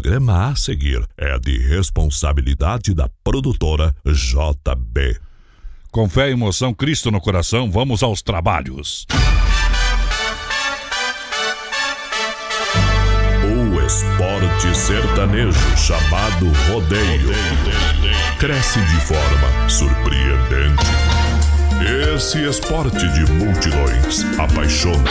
programa a seguir é de responsabilidade da produtora JB. Com fé e emoção, Cristo no coração, vamos aos trabalhos. O esporte sertanejo chamado rodeio cresce de forma surpreendente. Esse esporte de multidões apaixona,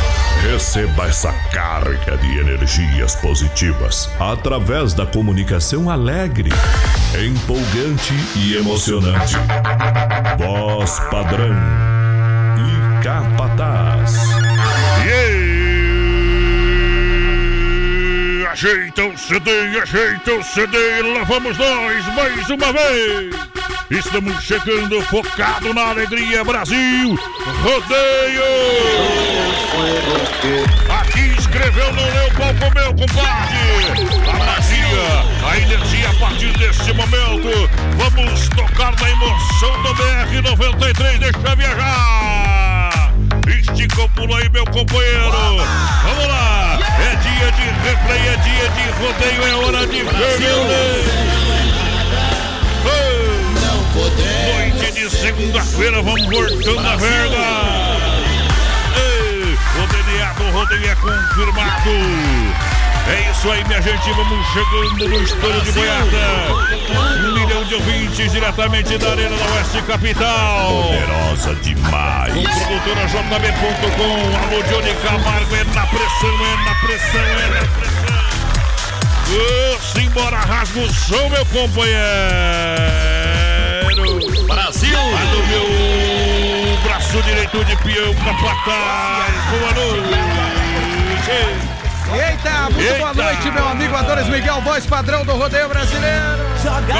Receba essa carga de energias positivas através da comunicação alegre, empolgante e emocionante. Voz padrão e capataz. Yeah! Ajeita o CD, ajeita o CD, lá vamos nós mais uma vez. Estamos chegando focado na alegria Brasil. Rodeio! Aqui escreveu, não leu, qual comeu, compadre? A magia, a energia a partir deste momento. Vamos tocar na emoção do BR-93, deixa viajar. Estica o pulo aí, meu companheiro. Vamos lá. É dia de replay, é dia de rodeio, é hora de ferver. Noite de segunda-feira, vamos voltando a verga. O DNA do rodeio é confirmado. É isso aí, minha gente. Vamos chegando no estouro de boiada. Um milhão de ouvintes diretamente da Arena da Oeste Capital. Poderosa demais. Produtora JB.com. Alô, Johnny Camargo. É na pressão, é na pressão, é na pressão. Simbora, rasga o som, meu companheiro. Brasil! Lá do meu braço direito de peão, capataz. Boa noite. Eita, muito Eita. boa noite, meu amigo Adonis Miguel, voz padrão do rodeio brasileiro.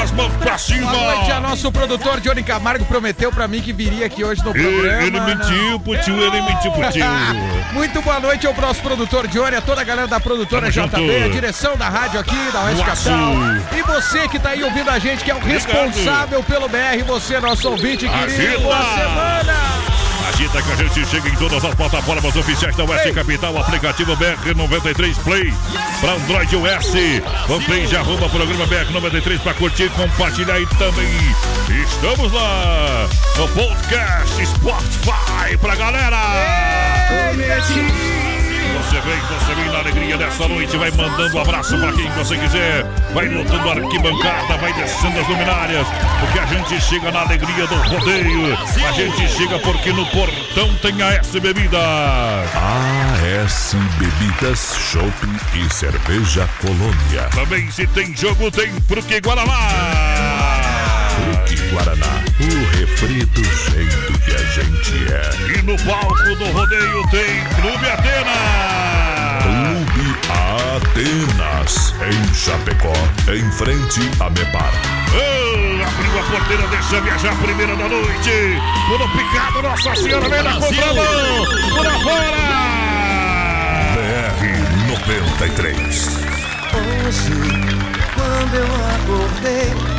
As mãos pra cima. Boa noite a nosso produtor Johnny Camargo, prometeu pra mim que viria aqui hoje no Ele, programa. ele né? mentiu pro tio, ele mentiu pro tio. Muito boa noite ao nosso produtor Johnny, a toda a galera da produtora Tamo JB, junto. a direção da rádio aqui, da Oeste. Capital. E você que tá aí ouvindo a gente, que é o responsável pelo BR, você, nosso ouvinte querido. Boa semana! Agita que a gente chega em todas as plataformas oficiais da Oeste Ei. Capital, aplicativo BR93 Play para Android US. Fanpage arroba programa BR93 para curtir, compartilhar e também estamos lá no podcast Spotify pra galera. Você vem, você vem na alegria dessa noite, vai mandando um abraço pra quem você quiser, vai lotando a arquibancada, vai descendo as luminárias, porque a gente chega na alegria do rodeio. A gente chega porque no portão tem a S Bebida. AS Bebidas, Shopping e Cerveja Colônia. Também se tem jogo, tem Fruque Guaraná. Fruque Guaraná, o refri do jeito que a gente é. E no palco do rodeio tem Clube Atena. Clube Atenas, em Chapecó, em frente a Mepar. Oh, abriu a porteira, deixa viajar, primeira da noite. Um picado, Nossa Senhora, vem na contramão. Por afora. BR 93. Hoje, quando eu acordei,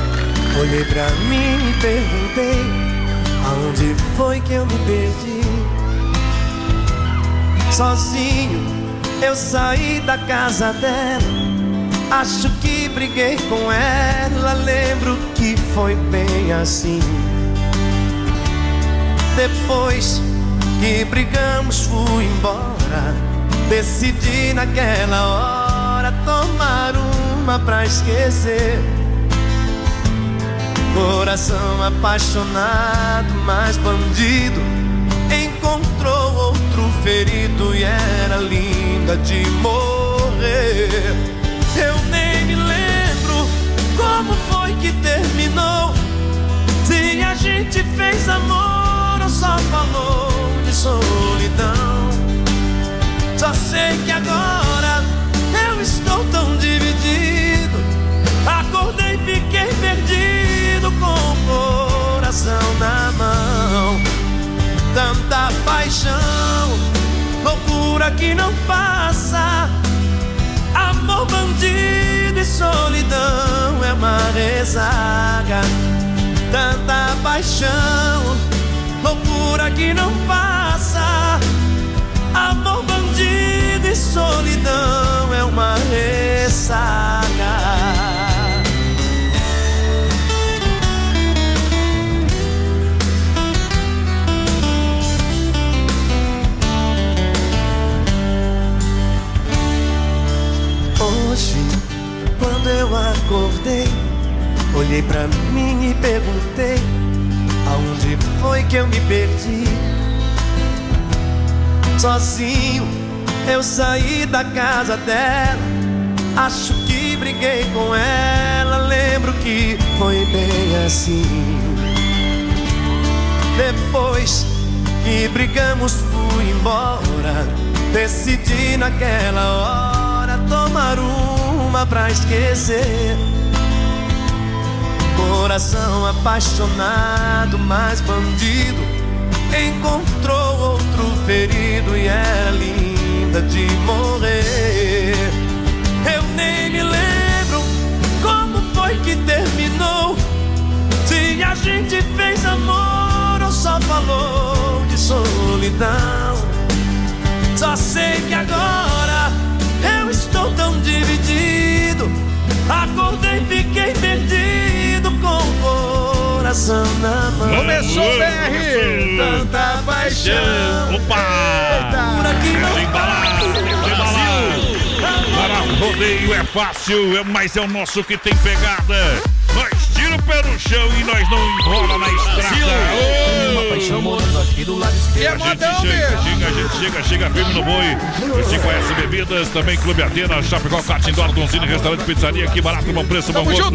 olhei pra mim e perguntei: Aonde foi que eu me perdi? Sozinho eu saí da casa dela. Acho que briguei com ela. Lembro que foi bem assim. Depois que brigamos, fui embora. Decidi naquela hora tomar uma pra esquecer. Coração apaixonado, mas bandido. Encontrou outro ferido e era linda de morrer. Eu nem me lembro como foi que terminou. Se a gente fez amor ou só falou de solidão. Só sei que agora eu estou tão dividido. Acordei, fiquei com o coração na mão. Tanta paixão, loucura que não passa. Amor bandido e solidão é uma rezaga. Tanta paixão, loucura que não passa. Amor bandido e solidão é uma ressaca. Acordei, olhei pra mim e perguntei: Aonde foi que eu me perdi? Sozinho, eu saí da casa dela. Acho que briguei com ela. Lembro que foi bem assim. Depois que brigamos, fui embora. Decidi naquela hora tomar uma pra esquecer. Coração apaixonado, mas bandido, encontrou outro ferido e era linda de morrer. Eu nem me lembro como foi que terminou. Se a gente fez amor ou só falou de solidão. Só sei que agora eu estou tão dividido. Acordei, fiquei perdido com o coração na mão. Começou o BR! Tanta paixão. Opa! Por aqui não Embalar, embalar. Para rodeio é fácil, é- mas é o nosso que tem pegada. Nós tira o pé no chão e nós não enrola na estrada. Ô! Que é A gente modão, chega, bicho! chega, a gente chega, chega firme no boi. Você conhece bebidas, também Clube Atenas, Chapecó, Catindor, Donzini, Restaurante Pizzaria, que barato, bom preço, bom gosto.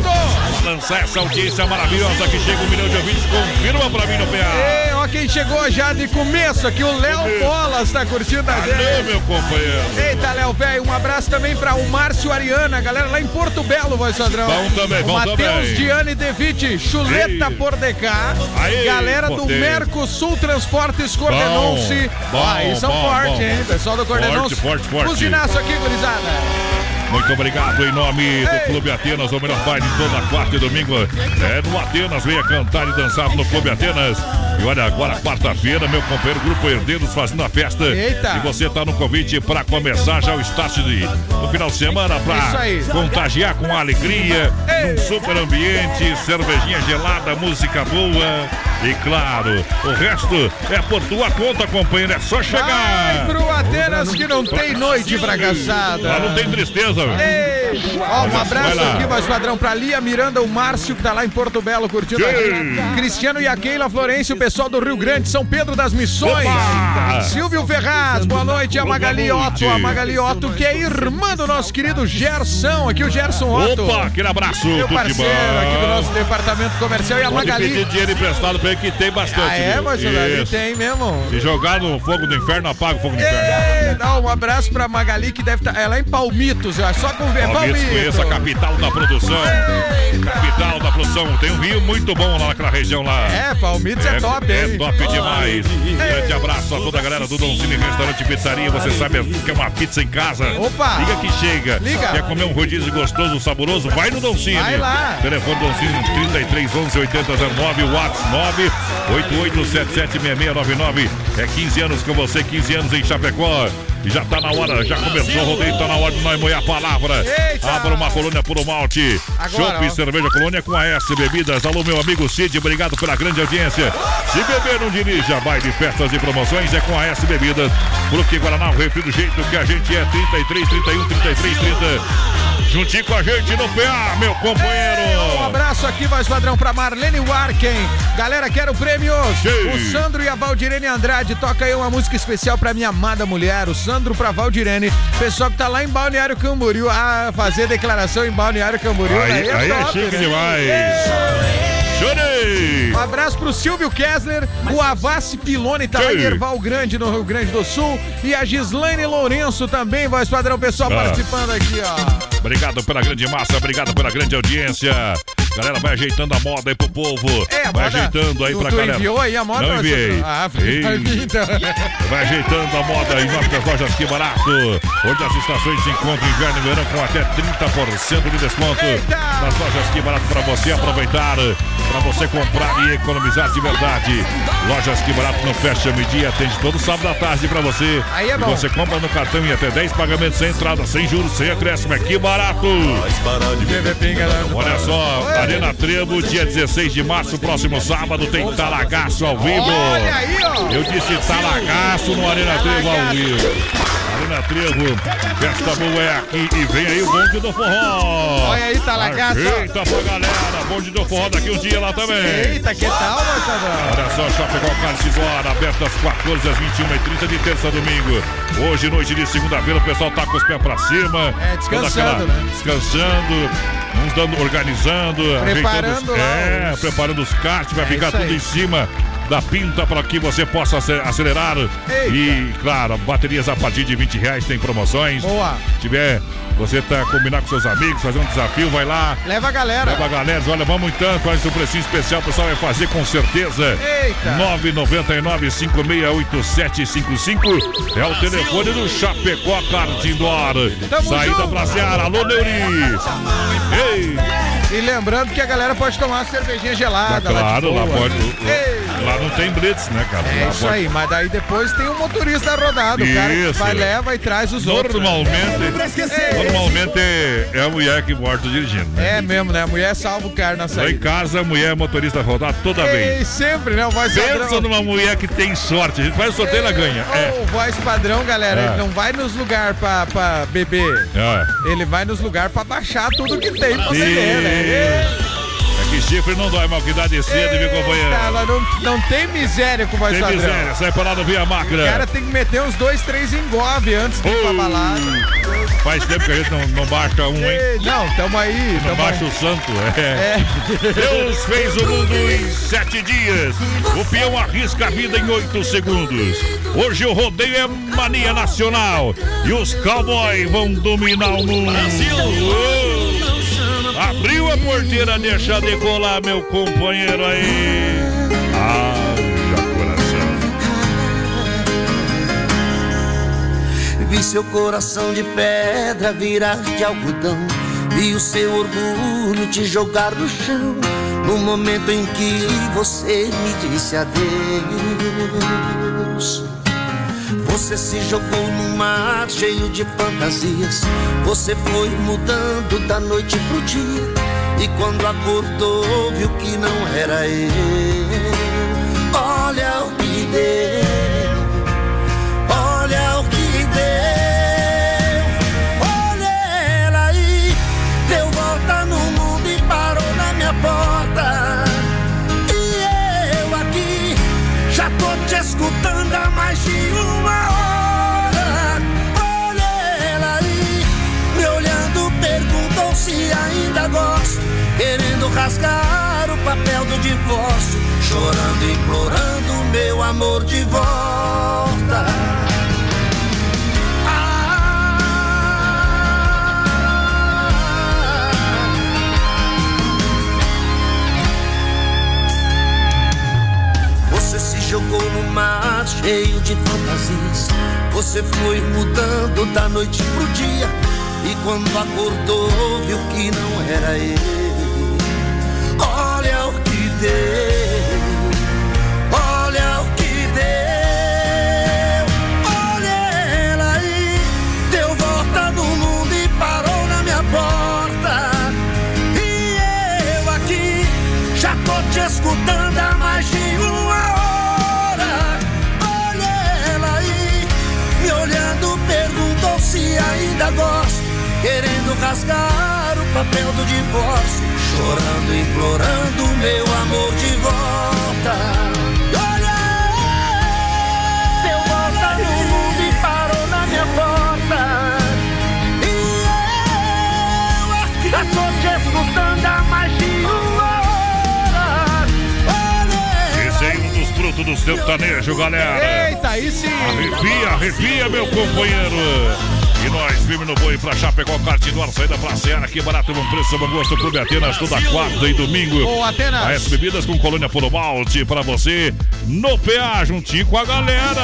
Lançar essa audiência maravilhosa que chega um milhão de ouvintes, confirma pra mim no PA. Quem chegou já de começo aqui, o Léo Bolas tá curtindo a Valeu, gente. meu companheiro. Eita, Léo, velho, um abraço também pra o Márcio Ariana, galera lá em Porto Belo, voz padrão. Bom também, bom Matheus também. Diane Devitt, Chuleta Ei. por DK. Galera do potente. Mercosul Transportes Cordenonce. Bom, aí são bom, fortes, bom. hein? Pessoal do Cordenonce. Forte, forte, forte. Buzinaço aqui, gurizada. Muito obrigado em nome do. Clube Atenas, o melhor baile toda quarta e domingo. É no Atenas, venha cantar e dançar no Clube Atenas. E olha, agora quarta-feira, meu companheiro Grupo Herdeiros fazendo a festa. Eita. E você tá no convite para começar já o start de, no final de semana para contagiar com alegria, Ei. num super ambiente, cervejinha gelada, música boa. E claro, o resto é por tua conta, companheiro. É só Vai chegar. pro Atenas que não tem noite fracassada. Lá não tem tristeza, velho. Ó, um abraço aqui, voz padrão, pra Lia Miranda, o Márcio, que tá lá em Porto Belo curtindo a. Cristiano e a Keila Florencio, o pessoal do Rio Grande, São Pedro das Missões. Opa! Silvio Ferraz, boa noite. A Magali. Otto, a Magali Otto, que é irmã do nosso querido Gerson, aqui o Gerson Otto. Opa, aquele abraço, Meu parceiro aqui do nosso departamento comercial e a Pode pedir Magali. dinheiro emprestado pra ele que tem bastante. Ah, é, mas tem mesmo. Se jogar no fogo do inferno, apaga o fogo do inferno. Ei, dá um abraço pra Magali que deve estar. Ela é em Palmitos, eu acho. Só com. Palmitos, conheça a capital da produção. Capital da produção. Tem um rio muito bom lá naquela região lá. É, Palmitos é, top, É hein? top demais. Grande abraço a toda a galera do Dom Cine Restaurante Pizzaria. Você sabe que é uma pizza em casa. Opa! Liga que chega. Liga. Quer comer um rodízio gostoso, saboroso? Vai no Dom Cine. Vai lá. Telefone Dom Cine 33 11 8009, WhatsApp 988776699. É 15 anos com você, 15 anos em Chapecó. Já tá na hora, já começou o rodeio, tá na hora de nós moer a palavra. Eita! Abra uma colônia por um malte. Agora, Chopp ó. Cerveja Colônia com a S Bebidas. Alô, meu amigo Cid, obrigado pela grande audiência. Se beber, não dirija. Baile, festas e promoções é com a S Bebidas. Porque Guaraná, o refri do jeito que a gente é. 33, 31, 33, 30. Juntinho com a gente no PA, meu Um companheiro. abraço aqui, voz padrão, pra Marlene Warken. Galera, quero prêmios. Sim. O Sandro e a Valdirene Andrade. Toca aí uma música especial pra minha amada mulher. O Sandro pra Valdirene. Pessoal que tá lá em Balneário Camboriú. Ah, fazer declaração em Balneário Camboriú. Aí, aí é top, chique né? demais. Chorei! Um abraço pro Silvio Kessler, o Avassi Pilone tá lá em. Erval Grande, no Rio Grande do Sul. E a Gislaine Lourenço também, voz padrão, pessoal Ah. participando aqui, ó. Obrigado pela grande massa, obrigado pela grande audiência. Galera, vai ajeitando a moda aí pro povo. É, a vai moda- ajeitando aí tu, pra tu galera. enviou aí a moda? Não enviei. Ah, vir então. Vai ajeitando a moda em nossas lojas Que Barato, onde as estações se encontram inverno e verão com até 30% de desconto. Eita! Nas lojas Que Barato para você aproveitar, para você comprar e economizar de verdade. Lojas Que Barato não fecha meio-dia, atende todo sábado à tarde para você. Aí é E bom. você compra no cartão e até 10 pagamentos sem entrada, sem juros, sem acréscimo. É Que Barato! Olha só, Arena Trevo, dia 16 de março, próximo sábado, tem Talagaço ao vivo. Aí. Eu disse talagaço no Arena Trevo ao vivo. Arena Trevo, festa boa é aqui e vem aí o bonde do forró. Olha aí, talagaço. Eita pra galera, bonde do forró daqui um dia lá também. Eita, que tal? Olha só, Chapecó Cartidor, aberto às 14 às 21h30 de terça a domingo. Hoje, noite de segunda-feira, o pessoal tá com os pés pra cima. É, descansando, Toda né? Descansando, uns dando, organizando, Preparando os- lá É, os- preparando os karts, vai É ficar tudo em cima da pinta para que você possa ace- acelerar. E, claro, baterias a partir de 20 reais tem promoções. Boa. Se tiver, você tá combinar com seus amigos, fazer um desafio, vai lá. Leva a galera. Leva a galera, olha, vamos então, faz um precinho especial, o pessoal vai fazer com certeza. Eita. 999-568755 é o telefone do Chapecó Kart Indoor. Tamo Saída junto. pra Seara, alô Neuri. Ei, E lembrando que a galera pode tomar uma cervejinha gelada. lá de claro, lá boa. pode. Ei. Lá não tem blitz, né, cara? É Lá isso pode- aí, mas daí depois tem o motorista rodado, o cara que Isso. vai, leva e traz os outros. né? Normalmente, normalmente é a mulher que morta dirigindo, né? É mesmo, né? A mulher salva o cara na Lá em saída. casa, a mulher é motorista rodar toda vez. Ei, sempre, né? O voz Pensa padrão. numa mulher que tem sorte. A gente faz o sorteio, ela ganha. É. O voz padrão, galera, É. ele não vai nos lugares pra, pra beber. É. Ele vai nos lugares pra baixar tudo que tem pra beber, né? Que chifre não dói, mal que dá de cedo, viu, companheiro? Eita, mas não, não tem miséria com o voz Tem padrão. miséria, sai pra lá do Via Macra. O cara tem que meter uns dois, três engove antes de ir pra balada. Faz tempo que a gente não, não baixa um, hein? Ei, não, tamo aí, Não tamo baixa aí. o santo, é. É. Deus fez o mundo em sete dias. O peão arrisca a vida em oito segundos. Hoje o rodeio é mania nacional. E os cowboys vão dominar o mundo. Brasil! Abriu a porteira, deixa decolar, meu companheiro aí. Haja coração. Vi seu coração de pedra virar de algodão. Vi o seu orgulho te jogar no chão. No momento em que você me disse adeus. Você se jogou num mar cheio de fantasias. Você foi mudando da noite pro dia. E quando acordou, viu que não era eu. Olha o que deu. Rasgar o papel do divórcio, chorando, implorando meu amor de volta. Ah. Você se jogou no mar cheio de fantasias. Você foi mudando da noite pro dia. E quando acordou, viu que não era ele. Deu. Olha o que deu. Olha ela aí. Deu volta no mundo e parou na minha porta. E eu aqui já tô te escutando há mais de uma hora. Olha ela aí, me olhando, perguntou se ainda gosto. Querendo rasgar o papel do divórcio, chorando, implorando meu amor de volta. Olha, deu volta no mundo e parou na minha porta. E eu aqui já tô te escutando há mais de uma hora. Olha, Esse é um dos frutos do sertanejo, galera. Eita, aí sim. Arrepia, arrepia, meu companheiro. E nós, firme no boi pra Chapecó, Cartidor, saída pra Seara, aqui barato, bom preço, bom gosto, Clube Atenas, toda quarta e domingo. Ô, Atenas. A S Bebidas com colônia Puro Malte pra você, no PA, juntinho com a galera.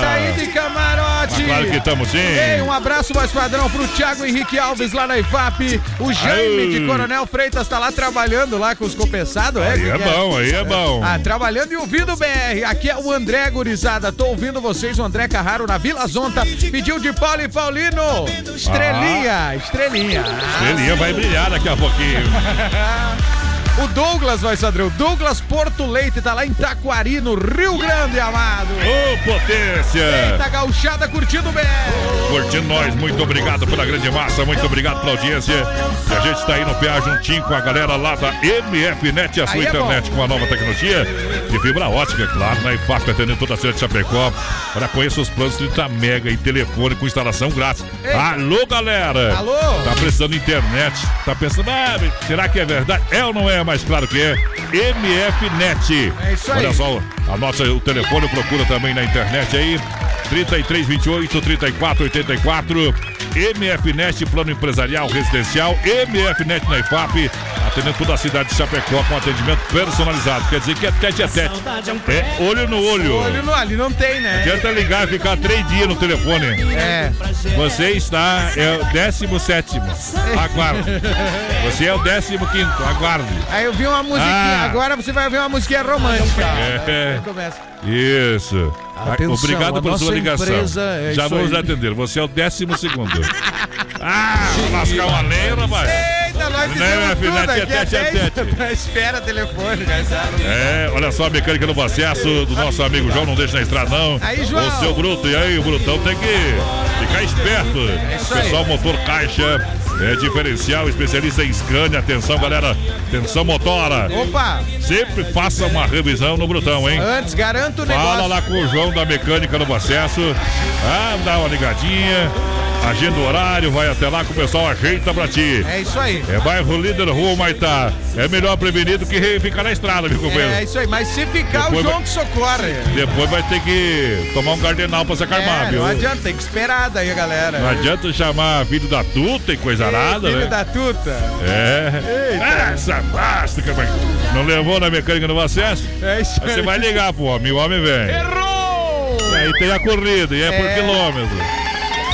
Saí de camarote. Ah, claro que estamos sim. Ei, um abraço mais padrão pro Thiago Henrique Alves lá na IFAP. O Jaime Aê. de Coronel Freitas tá lá trabalhando lá com os compensados, é? Aí Que é que bom, aí é bom. Ah, trabalhando e ouvindo o BR. Aqui é o André Gurizada. Tô ouvindo vocês, o André Carraro na Vila Zonta. Pediu de Paulo e Paulino. Estrelinha, estrelinha. Estrelinha vai brilhar daqui a pouquinho. O Douglas vai, Sadrão. Douglas Porto Leite tá lá em Taquari, no Rio Grande, amado. Ô, potência! Eita, gauchada curtindo o BR. Curtindo nós, muito obrigado pela grande massa, muito obrigado pela audiência. E a gente está aí no PA juntinho com a galera lá da MFNet, a sua Aí é internet com a nova tecnologia de fibra ótica, é claro, na IFAP, atendendo toda a cidade de Chapecó. Para conhecer os planos 30 mega e telefone com instalação grátis. Ei. Alô, galera! Alô? Tá precisando de internet? Tá pensando, ah, será que é verdade? É ou não é? Mais claro que é. MFNet. É isso aí. Olha só, anota o telefone, procura também na internet aí. 3328 3484 MFNet Plano Empresarial Residencial MFNet na IFAP atendendo toda a cidade de Chapecó com atendimento personalizado quer dizer que é tete a tete é olho no olho Olho no ali, não tem, né? Tenta ligar e ficar três dias no telefone. É. Você está, é o 17. Aguarde. Você é o 15. Aguarde. Aí eu vi uma musiquinha, Ah. agora você vai ouvir uma musiquinha romântica. É. Começa. Isso. Atenção, Obrigado por sua ligação. empresa é Já vamos aí. atender. Você é o 12. ah, vou lascar uma lenha, rapaz. Eita, nós Não, fizemos tudo é aqui tete a até tete. Espera telefone, sabe. É, olha só a mecânica no acesso do nosso amigo João, não deixa na estrada não. Aí, João. O seu Bruto, e aí, o Brutão tem que ficar esperto. É. Pessoal motor caixa, é diferencial, especialista em Scania. Atenção, galera, atenção motora. Opa, Sempre faça uma revisão no Brutão, hein? antes, garanto o negócio. Fala lá com o João da mecânica no acesso. Ah, dá uma ligadinha. Agenda o horário, vai até lá que o pessoal ajeita pra ti. É isso aí. É bairro líder, rua Maitá. É melhor prevenir do que ficar na estrada, meu companheiro. É isso aí, mas se ficar, Depois o João vai- que socorre. Depois vai ter que tomar um cardenal pra se acalmar, É, viu? não adianta, tem que esperar daí, galera. Não adianta chamar filho da tuta e coisa arada, Filho né? da tuta. É. Eita. Essa bástica, mas não levou na mecânica no acesso? É isso Aí você vai ligar pro homem, o homem vem. Errou! Aí tem a corrida, e é, por É. quilômetro.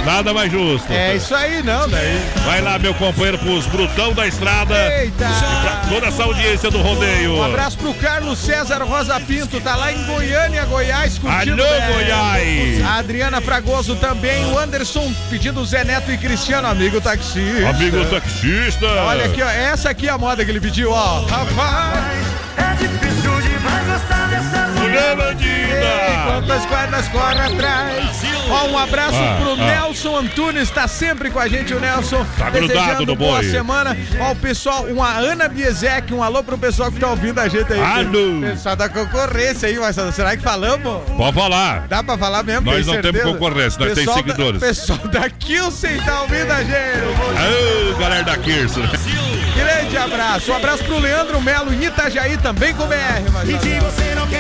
Nada mais justo. É isso aí, não, daí. Vai lá, meu companheiro, pros brutão da estrada. Eita! E pra toda essa audiência do rodeio. Um abraço pro Carlos César Rosa Pinto, tá lá em Goiânia, Goiás, curtindo. Alô, BR. Goiás! A Adriana Fragoso também, o Anderson pedindo Zé Neto e Cristiano, amigo taxista. Amigo taxista. Olha aqui, ó, essa aqui é a moda que ele pediu, ó. Rapaz, É difícil demais gostar dessa Mulher bandida. quantas quadras corre atrás. Ó, um abraço Ah, pro ah. Nelson Antunes, tá sempre com a gente, o Nelson. Tá grudado desejando no boa boi. semana. Ó, o pessoal, uma Ana Biezek, um alô pro pessoal que tá ouvindo a gente aí. Alô. Pessoal da concorrência aí, mas será que falamos? Pode falar. Dá pra falar mesmo? Nós não certeza? temos concorrência, nós temos seguidores. Da, pessoal da Kilsen tá ouvindo a gente. Ô, galera da Kirsten. Grande abraço. Um abraço pro Leandro Melo em Itajaí, também com BR.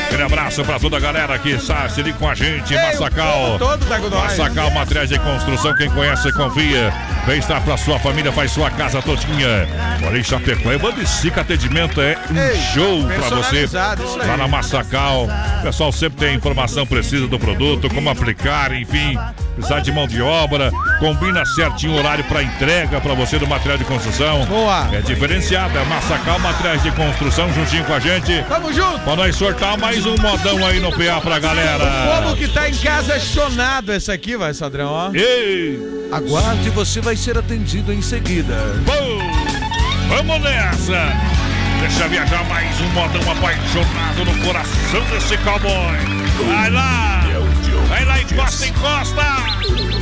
Aquele abraço pra toda a galera que está se liga com a gente, Ei, Massacal. todo tá com nós. Massacal Materiais de Construção, quem conhece e confia. Vem estar pra sua família, faz sua casa todinha. Olha em Chapecó, é Bandicica Atendimento, é um Ei, show pra você. personalizado, isso aí. Lá na Massacal. O pessoal sempre tem informação precisa do produto, como aplicar, enfim. Precisar de mão de obra, combina certinho o horário pra entrega pra você do material de construção. Boa. É diferenciada, é Massacal Materiais de Construção, juntinho com a gente. Tamo junto. Pra nós sortar mais um modão aí no PA pra galera. Como que tá em casa chonado essa aqui, vai, Sadrão, ó. Ei! Aguarde, você vai ser atendido em seguida. Bom, vamos nessa! Deixa viajar mais um modão apaixonado no coração desse cowboy. Vai lá! Vai lá, encosta, encosta!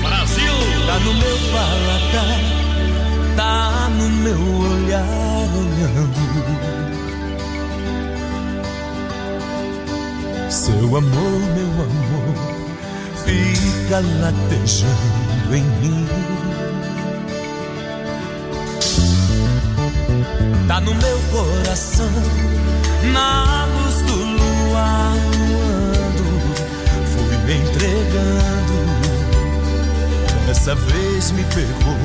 Brasil! Tá no meu paladar, tá no meu olhar olhando. Seu amor, meu amor, fica latejando em mim. Tá no meu coração, na luz do luar, entregando dessa vez me pegou.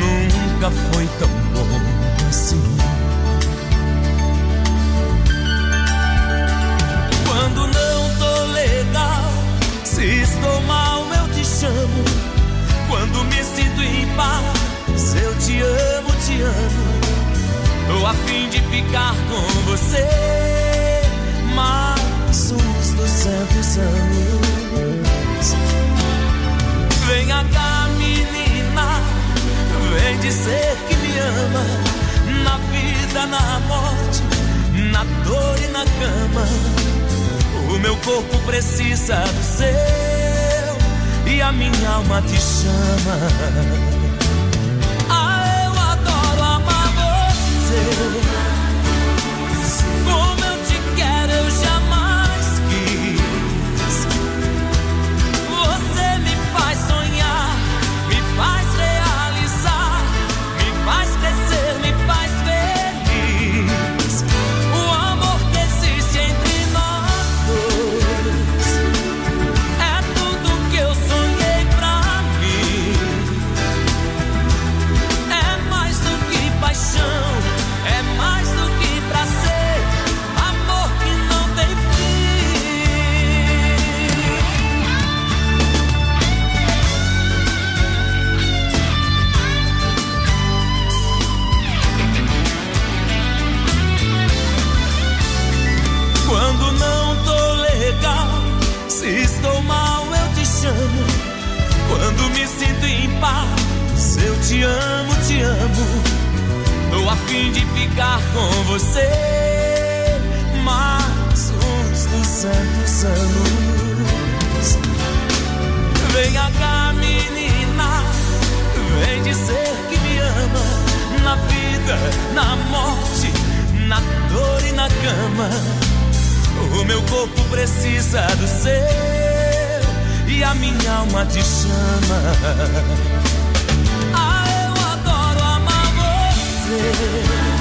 Nunca foi tão bom assim. Quando não tô legal, se estou mal, eu te chamo. Quando me sinto em paz, eu te amo, te amo. Tô a fim de ficar com você mais uns duzentos anos. Venha cá, menina, vem dizer que me ama. Na vida, na morte, na dor e na cama. O meu corpo precisa do seu e a minha alma te chama. Ah, eu adoro amar você. Te amo, te amo. Tô a fim de ficar com você mais uns duzentos anos. Venha cá, menina, vem dizer que me ama. Na vida, na morte, na dor e na cama. O meu corpo precisa do seu e a minha alma te chama. Você.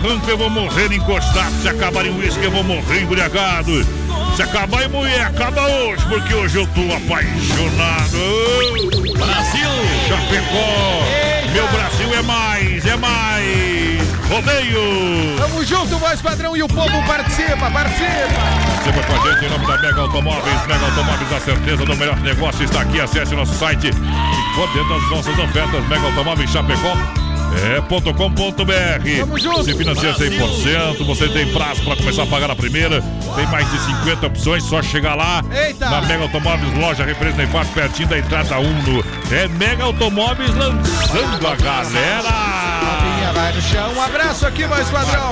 Barranco, eu vou morrer encostado. Se acabar em uísque, eu vou morrer embriagado. Se acabar em mulher, acaba hoje, porque hoje eu tô apaixonado. Brasil! Chapecó! Meu Brasil é mais, é mais! Rodeio! Tamo junto, voz padrão, e o povo participa, participa! Participa com a gente em nome da Mega Automóveis. Mega Automóveis, a certeza do melhor negócio está aqui. Acesse nosso site e dentro das nossas ofertas. Mega Automóveis Chapecó. É .com.br. Tamo junto. Você financia 100%, você tem prazo para começar a pagar a primeira. Tem mais de 50 opções, só chegar lá. Eita. Na Mega Automóveis, loja Represa Infarte, pertinho da entrada 1 no. É Mega Automóveis lançando a galera. Vai no chão. Um abraço aqui, voz padrão.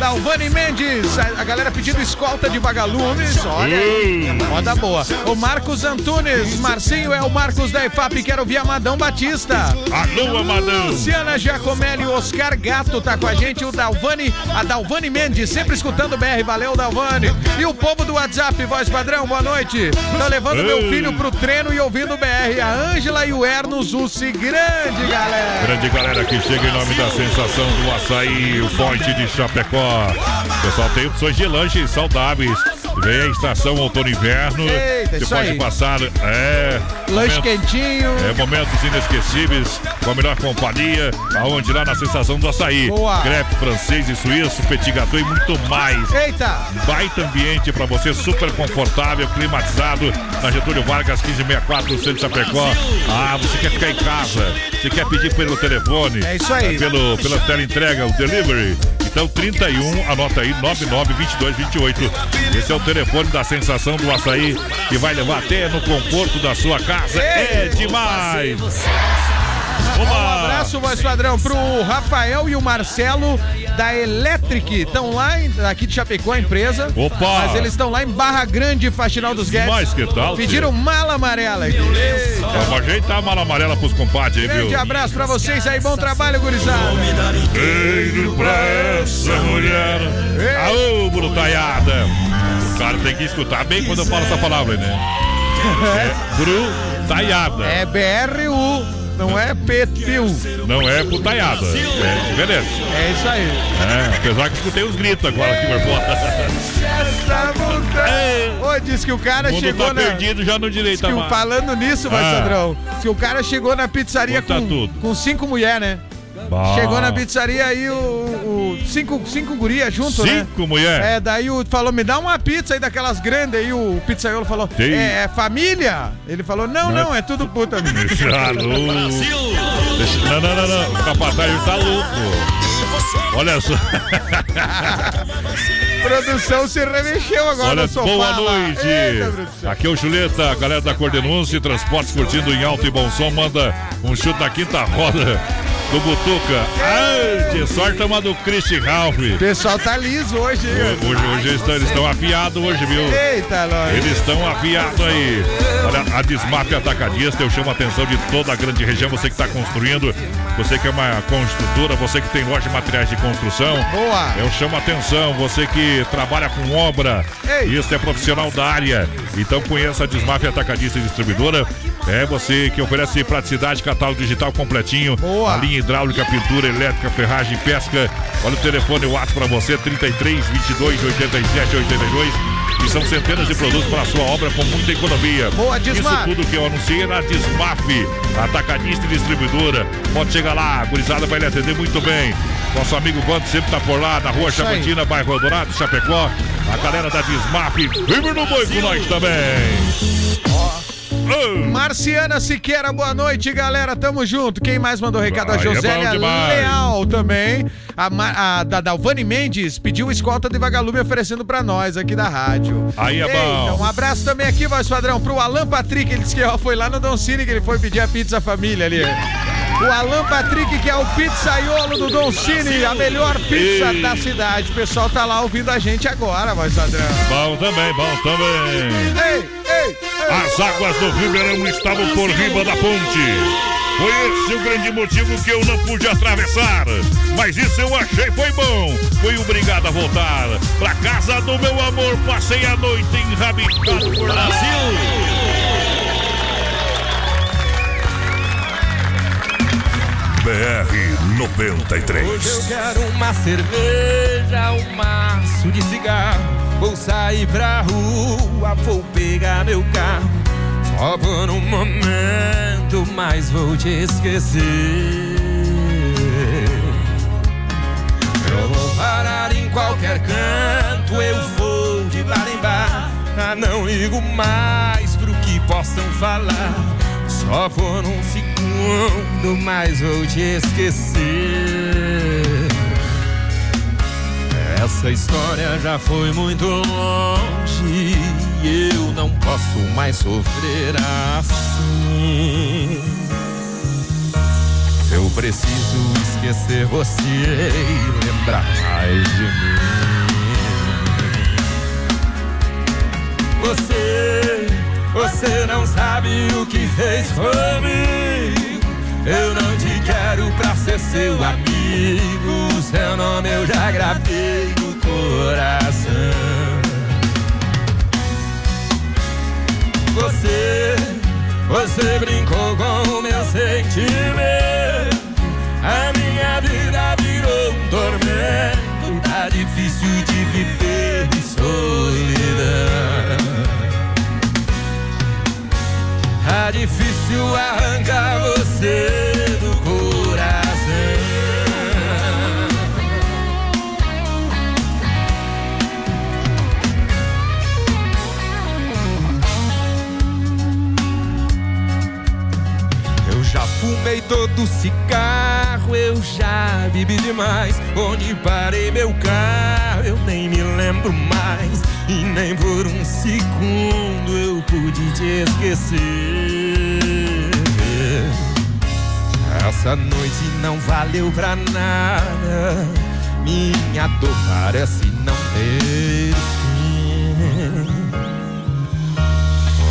Dalvani Mendes, a, a galera pedindo escolta de vagalumes. Olha aí, moda boa. O Marcos Antunes, Marcinho é o Marcos da IFAP, quero ouvir Amadão Batista. Alô, Amadão. Luciana Giacomelli, o Oscar Gato tá com a gente, o Dalvani, a Dalvani Mendes, sempre escutando o BR, valeu Dalvani. E o povo do WhatsApp, voz padrão, boa noite. Tô levando meu Ei. filho pro treino e ouvindo o BR, a Ângela e o Erno Zussi, grande galera. Grande galera que chega em nome da sensação do açaí, o Ponte de Chapecó. Pessoal, tem opções de lanches saudáveis. Vem a estação outono e inverno. Eita, Você pode aí. passar. É. Lanche momento- quentinho. É momentos inesquecíveis com a melhor companhia, aonde lá na sensação do açaí. Boa. Crepe francês e suíço, petit gâteau e muito mais. Eita, Baita ambiente para você, super confortável, climatizado, na Getúlio Vargas, 1564, no centro de Chapecó. Ah, você quer ficar em casa, você quer pedir pelo telefone. É isso aí. Pelo, pela teleentrega, o delivery. Então, 31, anota aí, 992228. Esse é o telefone da sensação do açaí, que vai levar até no conforto da sua casa. É demais! Um abraço, voz padrão, pro Rafael e o Marcelo da Electric. Estão lá, aqui de Chapecó, a empresa. Opa! Mas eles estão lá em Barra Grande, Faxinal dos Guedes. Mas que tal, Pediram mala amarela. Vamos ajeitar a mala amarela pros compadres aí, Grande viu? abraço pra vocês aí, bom trabalho, gurizada. Beijo pra essa mulher. Aô, brutaiada. O cara tem que escutar bem quando eu falo essa palavra né? É brutaiada. É BRU, não é PTU. Não é putaiada. É diferente. É isso aí. É, apesar que escutei os gritos agora aqui por fora. Essa montanha. Ô, diz que o cara O mundo chegou tá na. perdido já no direito que falando nisso, vai, Ah. Sandrão, que o cara chegou na pizzaria Conta com, tudo. com cinco mulheres, né? Bah. Chegou na pizzaria aí o, o- cinco, cinco gurias junto, né? Cinco mulher. É, daí o falou, me dá uma pizza aí daquelas grandes aí, o pizzaiolo falou, Tem. é, é família? Ele falou, não, não, é tudo puta. Deixa- Não, não, não, não. O capataz tá louco. Olha só. Produção se remexeu agora Olha, no sofá. boa noite. Eita, produção. Aqui é o Chuleta, a galera da Cordenúncia, Transportes curtindo em alto e bom som, manda um chute na quinta roda do Butuca. Ai, de sorte uma do Christian Ralph. O pessoal tá liso hoje, hein? Hoje, hoje estão, eles estão afiados hoje, viu? Eita, nós. Eles estão afiados aí. Olha, a Desmap Atacadista, eu chamo a atenção de toda a grande região. Você que está construindo, você que é uma construtora, você que tem loja de materiais de construção. Boa. Eu chamo a atenção, você que trabalha com obra, Ei. isso é profissional da área. Então conheça a Desmaf Atacadista e Distribuidora. É você que oferece praticidade, catálogo digital completinho. Boa. A linha hidráulica, pintura, elétrica, ferragem, pesca. Olha o telefone, o WhatsApp para você, 33 22 87 82. E são centenas de produtos para a sua obra com muita economia. Boa, Isso Desmaf. tudo que eu anunciei na Desmaf, atacadista e distribuidora. Pode chegar lá, a gurizada vai lhe atender muito bem. Nosso amigo Vando sempre tá por lá, na rua Isso bairro Eldorado, Chapecó. A galera da Desmaf, vive no boi com nós também. Marciana Siqueira, boa noite, galera. Tamo junto. Quem mais mandou recado? A é Josélia. Leal também. A, Ma- a da Dalvani Mendes pediu escolta de vagalume oferecendo pra nós aqui da rádio. Aí é Eita, bom. Um abraço também aqui, voz padrão, pro Alan Patrick. Ele disse que ó, foi lá no Don Cine que ele foi pedir a pizza família ali. O Alan Patrick, que é o pizzaiolo do Don Cine, a melhor pizza Ei. da cidade. O pessoal tá lá ouvindo a gente agora, voz padrão. bom também, bom também. Ei. As águas do Rio Verão estavam por riba da ponte. Foi esse o grande motivo que eu não pude atravessar. Mas isso eu achei foi bom. Fui obrigado a voltar pra casa do meu amor. Passei a noite enrabicado por BR 93. Hoje eu quero uma cerveja, um maço de cigarro. Vou sair pra rua, vou pegar meu carro. Só por um momento, mas vou te esquecer. Eu vou parar em qualquer canto, eu vou de bar em bar. Ah, não ligo mais pro que possam falar. Só por um segundo, mas vou te esquecer. Essa história já foi muito longe e eu não posso mais sofrer assim. Eu preciso esquecer você e lembrar mais de mim. Você, você não sabe o que fez comigo. Eu não te quero pra ser seu amigo. Seu nome eu já gravei no coração. Você, você brincou com o meu sentimento. A minha vida virou um tormento. Tá difícil de viver em solidão. Tá difícil arrancar você do coração. Eu já fumei todo cigarro, eu já bebi demais. Onde parei meu carro, eu nem me lembro mais. E nem por um segundo eu pude te esquecer. Essa noite não valeu pra nada. Minha dor parece não ter fim.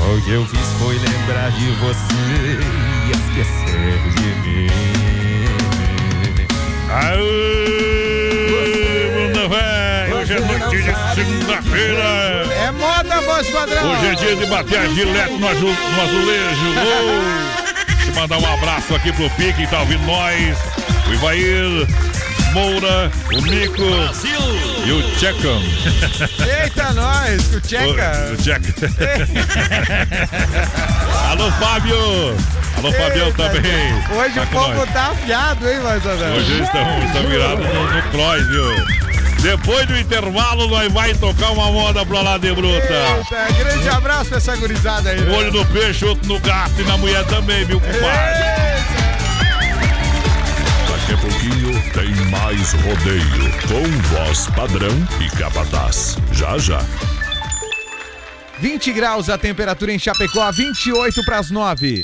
O que eu fiz foi lembrar de você e esquecer de mim. Aê, bunda velho, hoje é noite de segunda-feira. É moda, voz padrão. Hoje é dia de bater a gilete no, azu- no azulejo. Eu mandar um abraço aqui pro Pique que tá ouvindo nós. O Ivair, Moura, o Nico e o Tchecão. Eita, nós, o Tcheca. O, o Tcheca. Alô, Fábio. Alô, Fabião também. Hoje Tá o povo nós. tá afiado, hein, padrão? Hoje eles estão, virados no, no cross, viu? Depois do intervalo, nós vai tocar uma moda pra lá de bruta. Eita, grande abraço pra essa gurizada aí. Né? olho no peixe, outro no gato e na mulher também, viu, compadre? Daqui a pouquinho tem mais rodeio com voz padrão e capataz. Já já. 20 graus a temperatura em Chapecó, 28 pras 9.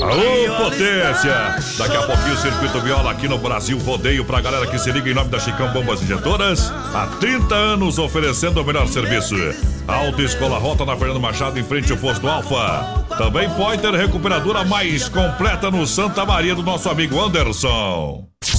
Alô, potência! Daqui a pouquinho o Circuito Viola aqui no Brasil Rodeio pra galera que se liga em nome da Chicão Bombas Injetoras. Há 30 anos oferecendo o melhor serviço. Alta Escola Rota na Fernando Machado em frente ao Posto Alfa. Também Pointer Recuperadora mais completa no Santa Maria do nosso amigo Anderson.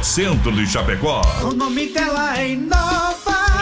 Centro de Chapecó. O nome dela é Inova.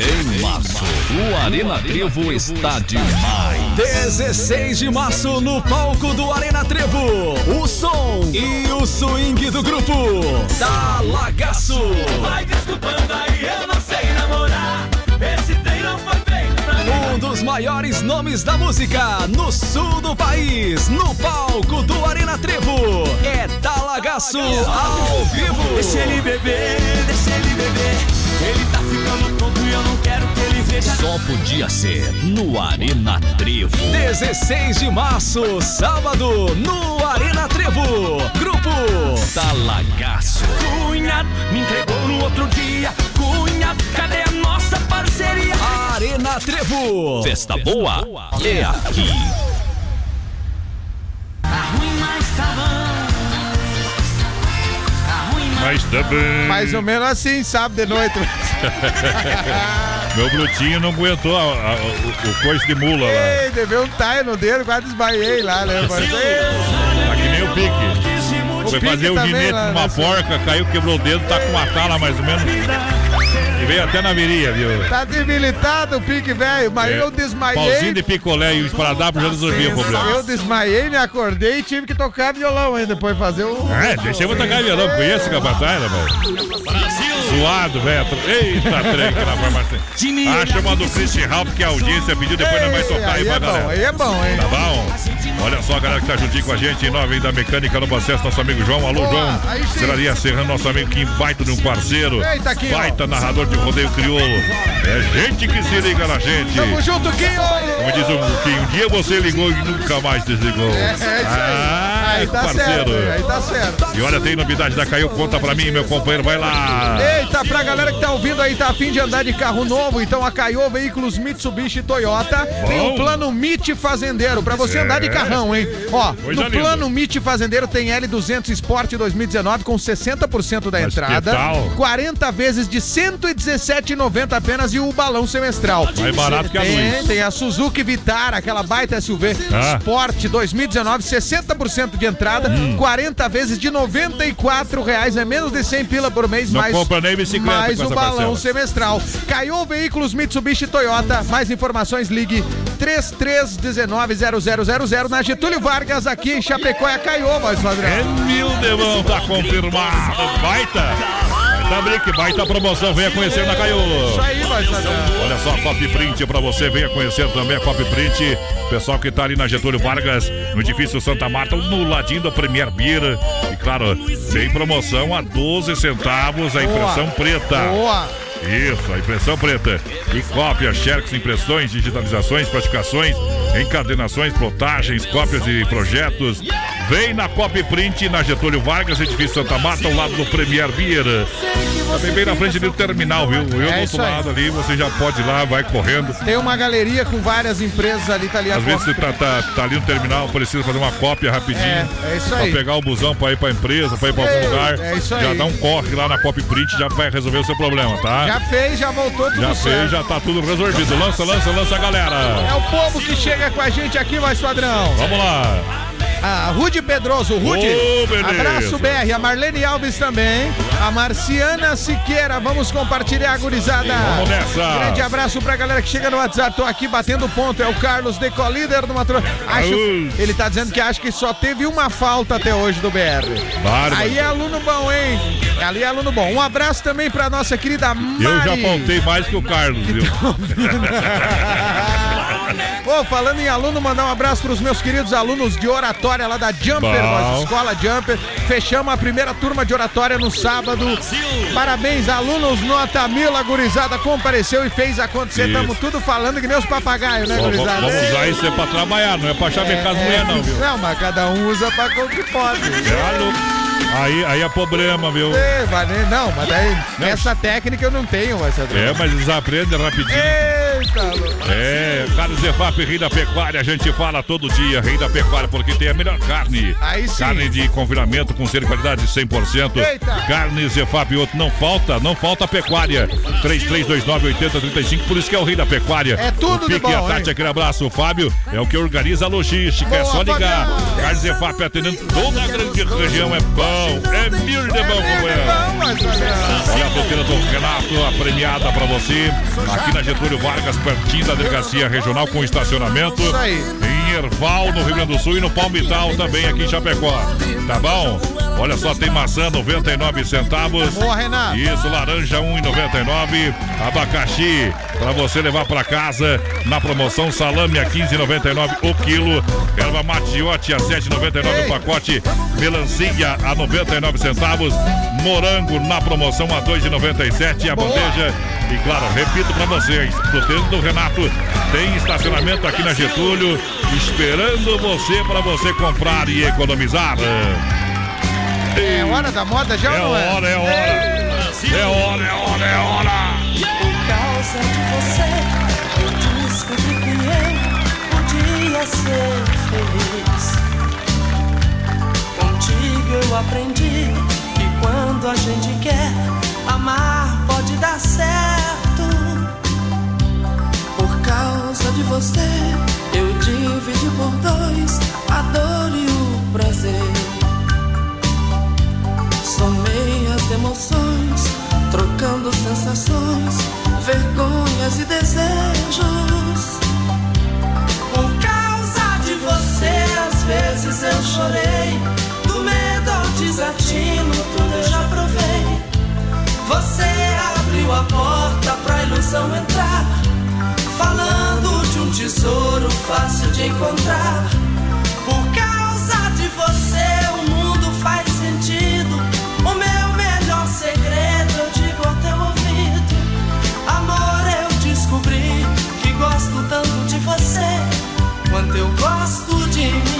Em março, o Arena Trevo está demais. 16 de março no palco do Arena Trevo. O som e o swing do grupo Talagaço. Vai desculpando aí, eu não sei namorar. Esse trem não foi feito pra mim. Um dos maiores nomes da música no sul do país, no palco do Arena Trevo. É Talagaço ao vivo. Deixa ele beber, deixa ele podia ser no Arena Trevo. 16 de março, sábado, no Arena Trevo. Grupo Talagaço. Cunhado me entregou no outro dia. Cunhado, cadê a nossa parceria? Arena Trevo. Festa boa é aqui. Tá ruim, mas tá bom. Tá mas. Mais ou menos assim, sábado de noite. Meu Brutinho não aguentou a- a- o, o coice de mula lá. Ei, deveu um taio no dedo, quase desmaiei lá, né? Tá que nem o pique. Foi Pique fazer o ginete lá numa nessa- porca, caiu, quebrou o dedo, tá com uma tala mais ou menos. E veio até na viria, viu? Tá debilitado o pique, velho, mas É, eu desmaiei. Pauzinho de picolé e o esparadrapo já resolvia o problema. Eu desmaiei, me acordei e tive que tocar violão ainda depois fazer o. É, deixei eu tocar violão, conheço o capataz, rapaz. Suado, velho. Eita, trem que na farmácia. Ah, chamando o Christian Ralph, que a audiência pediu, depois nós vai tocar aí aí pra é bom, galera. aí é bom, hein? Tá bom? Olha só a galera que tá juntinho com a gente, em nove da mecânica no acesso, nosso amigo João. Alô, Boa, João. Seraria Serrano, nosso amigo Kim Baita de um parceiro. Eita, Kim, ó. Baita narrador de rodeio crioulo. É gente que se liga na gente. Tamo junto, Quinho! Como diz o Kim, um dia você ligou e nunca mais desligou. É, é isso aí. Ah, aí tá parceiro. certo, aí tá certo. E olha, tem novidade da Caiu, conta pra mim, meu companheiro, vai lá. Eita, pra galera que tá ouvindo aí, tá afim de andar de carro novo, então a Caio Veículos Mitsubishi Toyota tem o plano MIT Fazendeiro, pra você É. andar de carrão, hein? Ó, Coisa no linda. plano MIT Fazendeiro tem L200 Sport 2019 com 60% da Mas entrada, tal? 40 vezes de 117,90 apenas e o balão semestral. Mais barato que a tem, luz. Tem a Suzuki Vitara, aquela baita SUV Ah. Sport 2019, 60% de entrada, Hum. 40 vezes de 94 reais, é menos de 100 pila por mês, Não mais, compra nem bicicleta mais o essa balão parcela. semestral. Caiu Veículos Mitsubishi e Toyota. Mais informações, ligue 33190000 na Getúlio Vargas, aqui em Chapecó, é a Caiô, mais padrão. Emil Demão tá confirmado. Baita. Baita brick, baita promoção. Venha conhecer na. Isso aí, padrão. Olha só a Copy Print pra você. Venha conhecer também a Copy Print. Pessoal que tá ali na Getúlio Vargas, no edifício Santa Marta, no ladinho da Premier Beer. E claro, tem promoção a 12 centavos a impressão Boa. preta. Boa. Isso, a impressão preta. E cópia, xerox, impressões, digitalizações, classificações, encadenações, plotagens, cópias de projetos. Vem na Copy Print, na Getúlio Vargas, edifício Santa Marta, ao lado do Premier Beer. Também bem na frente do terminal, viu? Eu do É outro isso aí. lado ali, você já pode ir lá, vai correndo. Tem uma galeria com várias empresas ali, tá ali a Às vezes você tá, tá, tá ali no terminal, precisa fazer uma cópia rapidinho. É, é isso Pra aí. pegar o busão pra ir pra empresa, pra ir pra algum É, lugar. é isso Já aí. dá um corre lá na Copy Print, já vai resolver o seu problema, tá? Já fez, já voltou tudo Já certo. fez, já tá tudo resolvido. Lança, lança, lança, galera. É o povo que chega com a gente aqui, mais padrão. Vamos lá. A Rude Pedroso, Rude. Beleza. abraço BR, a Marlene Alves também. A Marciana Siqueira, vamos compartilhar, gurizada. Vamos nessa. Grande abraço pra galera que chega no WhatsApp. Tô aqui batendo ponto. É o Carlos Decolíder do Matro. Acho, ele tá dizendo que acha que só teve uma falta até hoje do BR. Bárbaro. Aí é aluno bom, hein? Ali é aluno bom. Um abraço também pra nossa querida Mari. Eu já faltei mais que o Carlos, viu? Ô, falando em aluno, mandar um abraço pros meus queridos alunos de oratória lá da Jumper, nossa escola Jumper. Fechamos a primeira turma de oratória no sábado. Parabéns, alunos nota mil, a gurizada compareceu e fez acontecer. Estamos tudo falando que nem os papagaios, né, gurizada? vamos usar isso é pra trabalhar, não é pra chavecar as mulheres, não, viu? Não, mas cada um usa pra como que pode. É louco. Aí, aí é problema, viu? Nem- não, mas daí, essa técnica eu não tenho, essa É, mas eles aprendem rapidinho. Louco. É, Carlos Zefap, Rei da Pecuária, a gente fala todo dia, Rei da Pecuária, porque tem a melhor carne. Aí sim. Carne de confinamento com ser de qualidade 100%. Eita. Carne Zefap e outro, não falta, não falta pecuária. 3329-8035, por isso que é o Rei da Pecuária. É tudo o de Pique e a bom, Tati, hein? aquele abraço. O Fábio é o que organiza a logística, é Boa, só ligar. Fabião. Carne Zefap atendendo toda a grande região, é bom, é mil de bom, companheiro. Padrão. Olha a boteira do Renato, a premiada pra você. Aqui na Getúlio Vargas, pertinho da delegacia regional com estacionamento. Isso aí. Erval, no Rio Grande do Sul e no Palmital também aqui em Chapecó. Tá bom? Olha só, tem maçã 99 centavos. Boa, Renato. Isso, laranja 1,99. Abacaxi pra você levar pra casa na promoção salame a 15,99 o quilo. Erva matiote a 7,99 o pacote. Melancia a 99 centavos. Morango na promoção a 2,97 a Boa. bandeja. E claro, repito pra vocês, do tempo do Renato tem estacionamento aqui na Getúlio, esperando você pra você comprar e economizar. É hora da moda já É ou não é? hora, é hora. É hora, é hora, é hora. Por causa de você, eu descobri que eu podia ser feliz. Contigo eu aprendi que quando a gente quer amar, pode dar certo causa de você, eu dividi por dois a dor e o prazer. Somei as emoções, trocando sensações, vergonhas e desejos. Por causa de você, às vezes eu chorei, do medo ao desatino, tudo eu já provei. Você abriu a porta pra ilusão entrar falando de um tesouro fácil de encontrar. Por causa de você, o mundo faz sentido. O meu melhor segredo eu digo ao teu ouvido. Amor, eu descobri que gosto tanto de você quanto eu gosto de mim.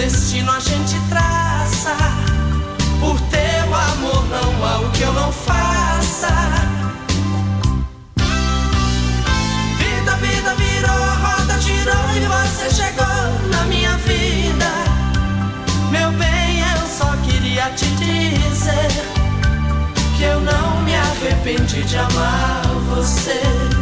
Destino a gente traça. Por teu amor não há o que eu não faça. Vida, vida virou, a roda girou e você chegou na minha vida. Meu bem, eu só queria te dizer que eu não me arrependi de amar você.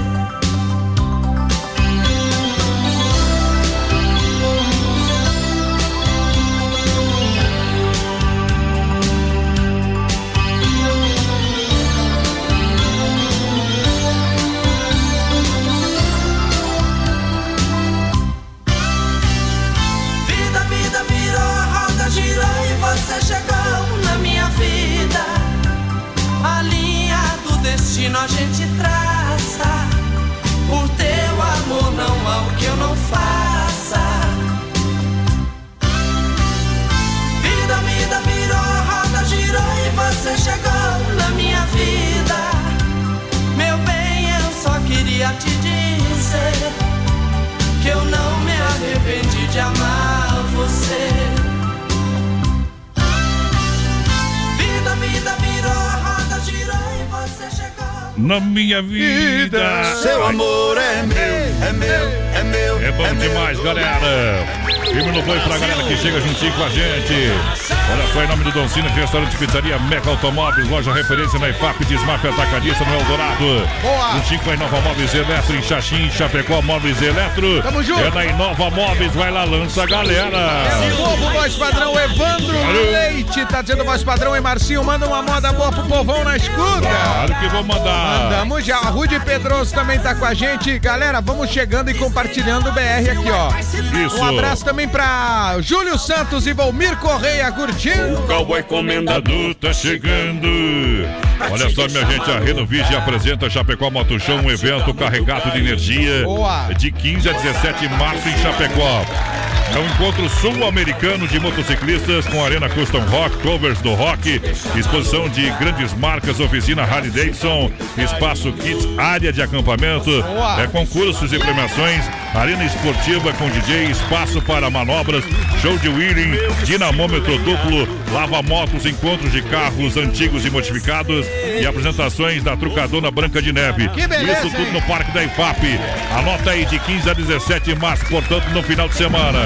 Destino a gente traça. Por teu amor não há o que eu não faça. Vida, vida virou, a roda girou e você chegou na minha vida. Meu bem, eu só queria te dizer que eu não me arrependi de amar você. Na minha vida. Seu amor é meu, é meu, é meu. É bom demais, galera. Himno foi pra galera que chega juntinho com a gente. Olha só, em nome do Don Cine, restaurante pizzaria Mega Automóveis, loja referência na IFAP, Desmaf Atacadista no Eldorado. Boa. Juntinho com a Inova Móveis Eletro, em Xaxim, Chapecó Móveis Eletro. Tamo junto. É na Inova Móveis, vai lá, lança a galera. É o povo, voz padrão, Evandro Alô. Leite, tá dizendo voz padrão e Marcinho, manda uma moda boa pro povão na escuta. Claro que vou mandar. Mandamos já, a Rude Pedroso também tá com a gente. Galera, vamos chegando e compartilhando o BR aqui, ó. Isso. Um abraço também pra Júlio Santos e Valmir Correia curtindo. Cowboy comendador. Tá chegando. Olha só, minha gente, a Renovige apresenta Chapecó Moto Show, um evento carregado de energia. De 15 a 17 de março em Chapecó. É um encontro sul-americano de motociclistas com Arena Custom Rock, covers do rock, exposição de grandes marcas, oficina Harley Davidson, espaço kits, área de acampamento, é, concursos e premiações, arena esportiva com DJ, espaço para manobras, show de wheeling, dinamômetro duplo, lava-motos, encontros de carros antigos e modificados e apresentações da Trucadona Branca de Neve. Beleza, Isso tudo hein? no Parque da IFAP. Anota aí de 15 a 17 de março, portanto, no final de semana.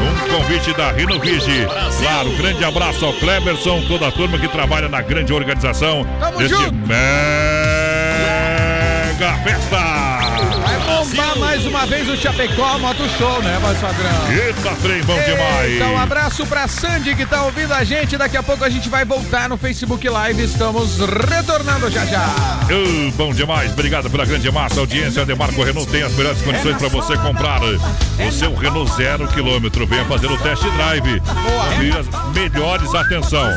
Um convite da Rinovige. Claro, grande abraço ao Cleberson, toda a turma que trabalha na grande organização Tamo deste junto. mega festa. Bombar mais uma vez o Chapecó Moto Show, né, voz padrão? Eita, trem bom demais. Então, um abraço pra Sandy que tá ouvindo a gente. Daqui a pouco a gente vai voltar no Facebook Live. Estamos retornando já já. Uh, bom demais, obrigado pela grande massa, audiência. Demarco Renault tem as melhores condições para você comprar o seu Renault zero quilômetro. Venha fazer o test drive. Confira as melhores, atenção,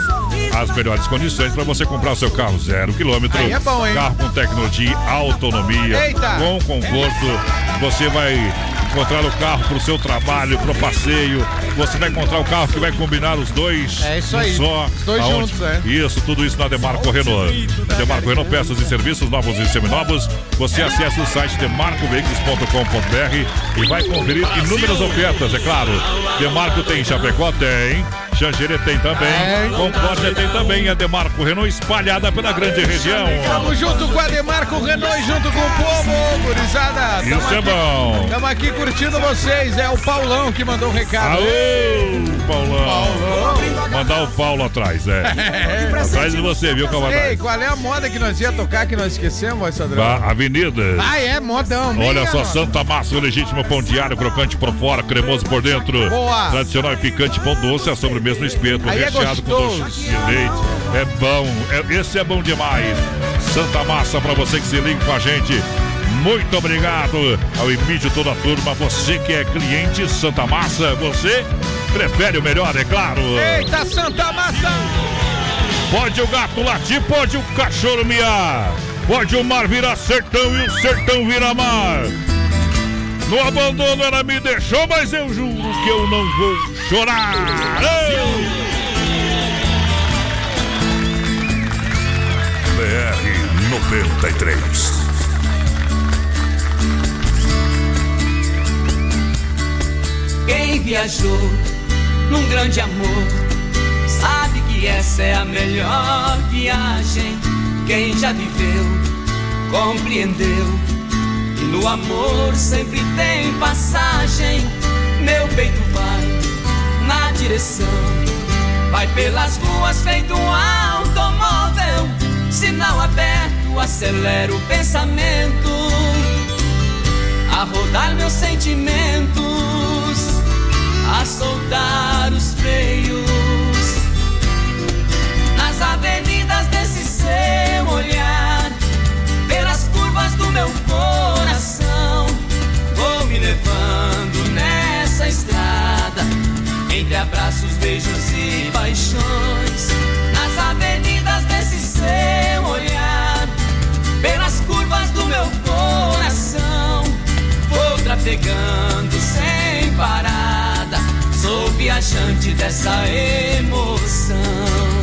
as melhores condições para você comprar o seu carro zero quilômetro. Aí é bom, hein? Carro com tecnologia, autonomia, Eita! com conforto. Você vai encontrar o carro para o seu trabalho, para o passeio. Você vai encontrar o carro que vai combinar os dois. É isso aí. Só, Os dois aonde- juntos, é. Isso, tudo isso na Demarco Renault. Na Demarco Renault, peças e serviços novos e seminovos. Você acessa o site demarcoveículos.com.br e vai conferir inúmeras ofertas, é claro. Demarco tem Chapecó, tem. Xanxerê tem também. Tem. Concórdia tem também. A Demarco Renault espalhada pela grande região. Tamo junto com a Demarco Renault e junto com o povo, gurizada. Isso é aqui- bom. Tamo aqui curtindo vocês. É o Paulão que mandou um recado. Aô, Paulão. Mandar o Paulo atrás, é. Atrás de você, viu, Ei, camarada? qual é a moda que nós ia tocar que nós esquecemos? Da Avenida. Ah, é, modão. Olha minha só. Santa Massa, o legítimo pão diário, crocante por fora, cremoso por dentro. Boa. Tradicional e picante pão doce, a sobremesa no espeto, Aí é recheado com gostoso. doce de leite. É bom, é- esse é bom demais. Santa Massa, pra você que se liga com a gente. Muito obrigado ao Emílio, toda a turma. Você que é cliente Santa Massa, você prefere o melhor, é claro. Eita, Santa Massa! Pode o gato latir, pode o cachorro miar. Pode o mar virar sertão e o sertão virar mar. No abandono ela me deixou, mas eu juro que eu não vou chorar. Ei! BR 93. Quem viajou num grande amor sabe que essa é a melhor viagem. Quem já viveu compreendeu no amor sempre tem passagem. Meu peito vai na direção, vai pelas ruas feito um automóvel. Sinal aberto, acelera o pensamento a rodar meus sentimentos, a soltar os freios entre abraços, beijos e paixões, nas avenidas desse seu olhar, pelas curvas do meu coração, vou trafegando sem parada, sou viajante dessa emoção.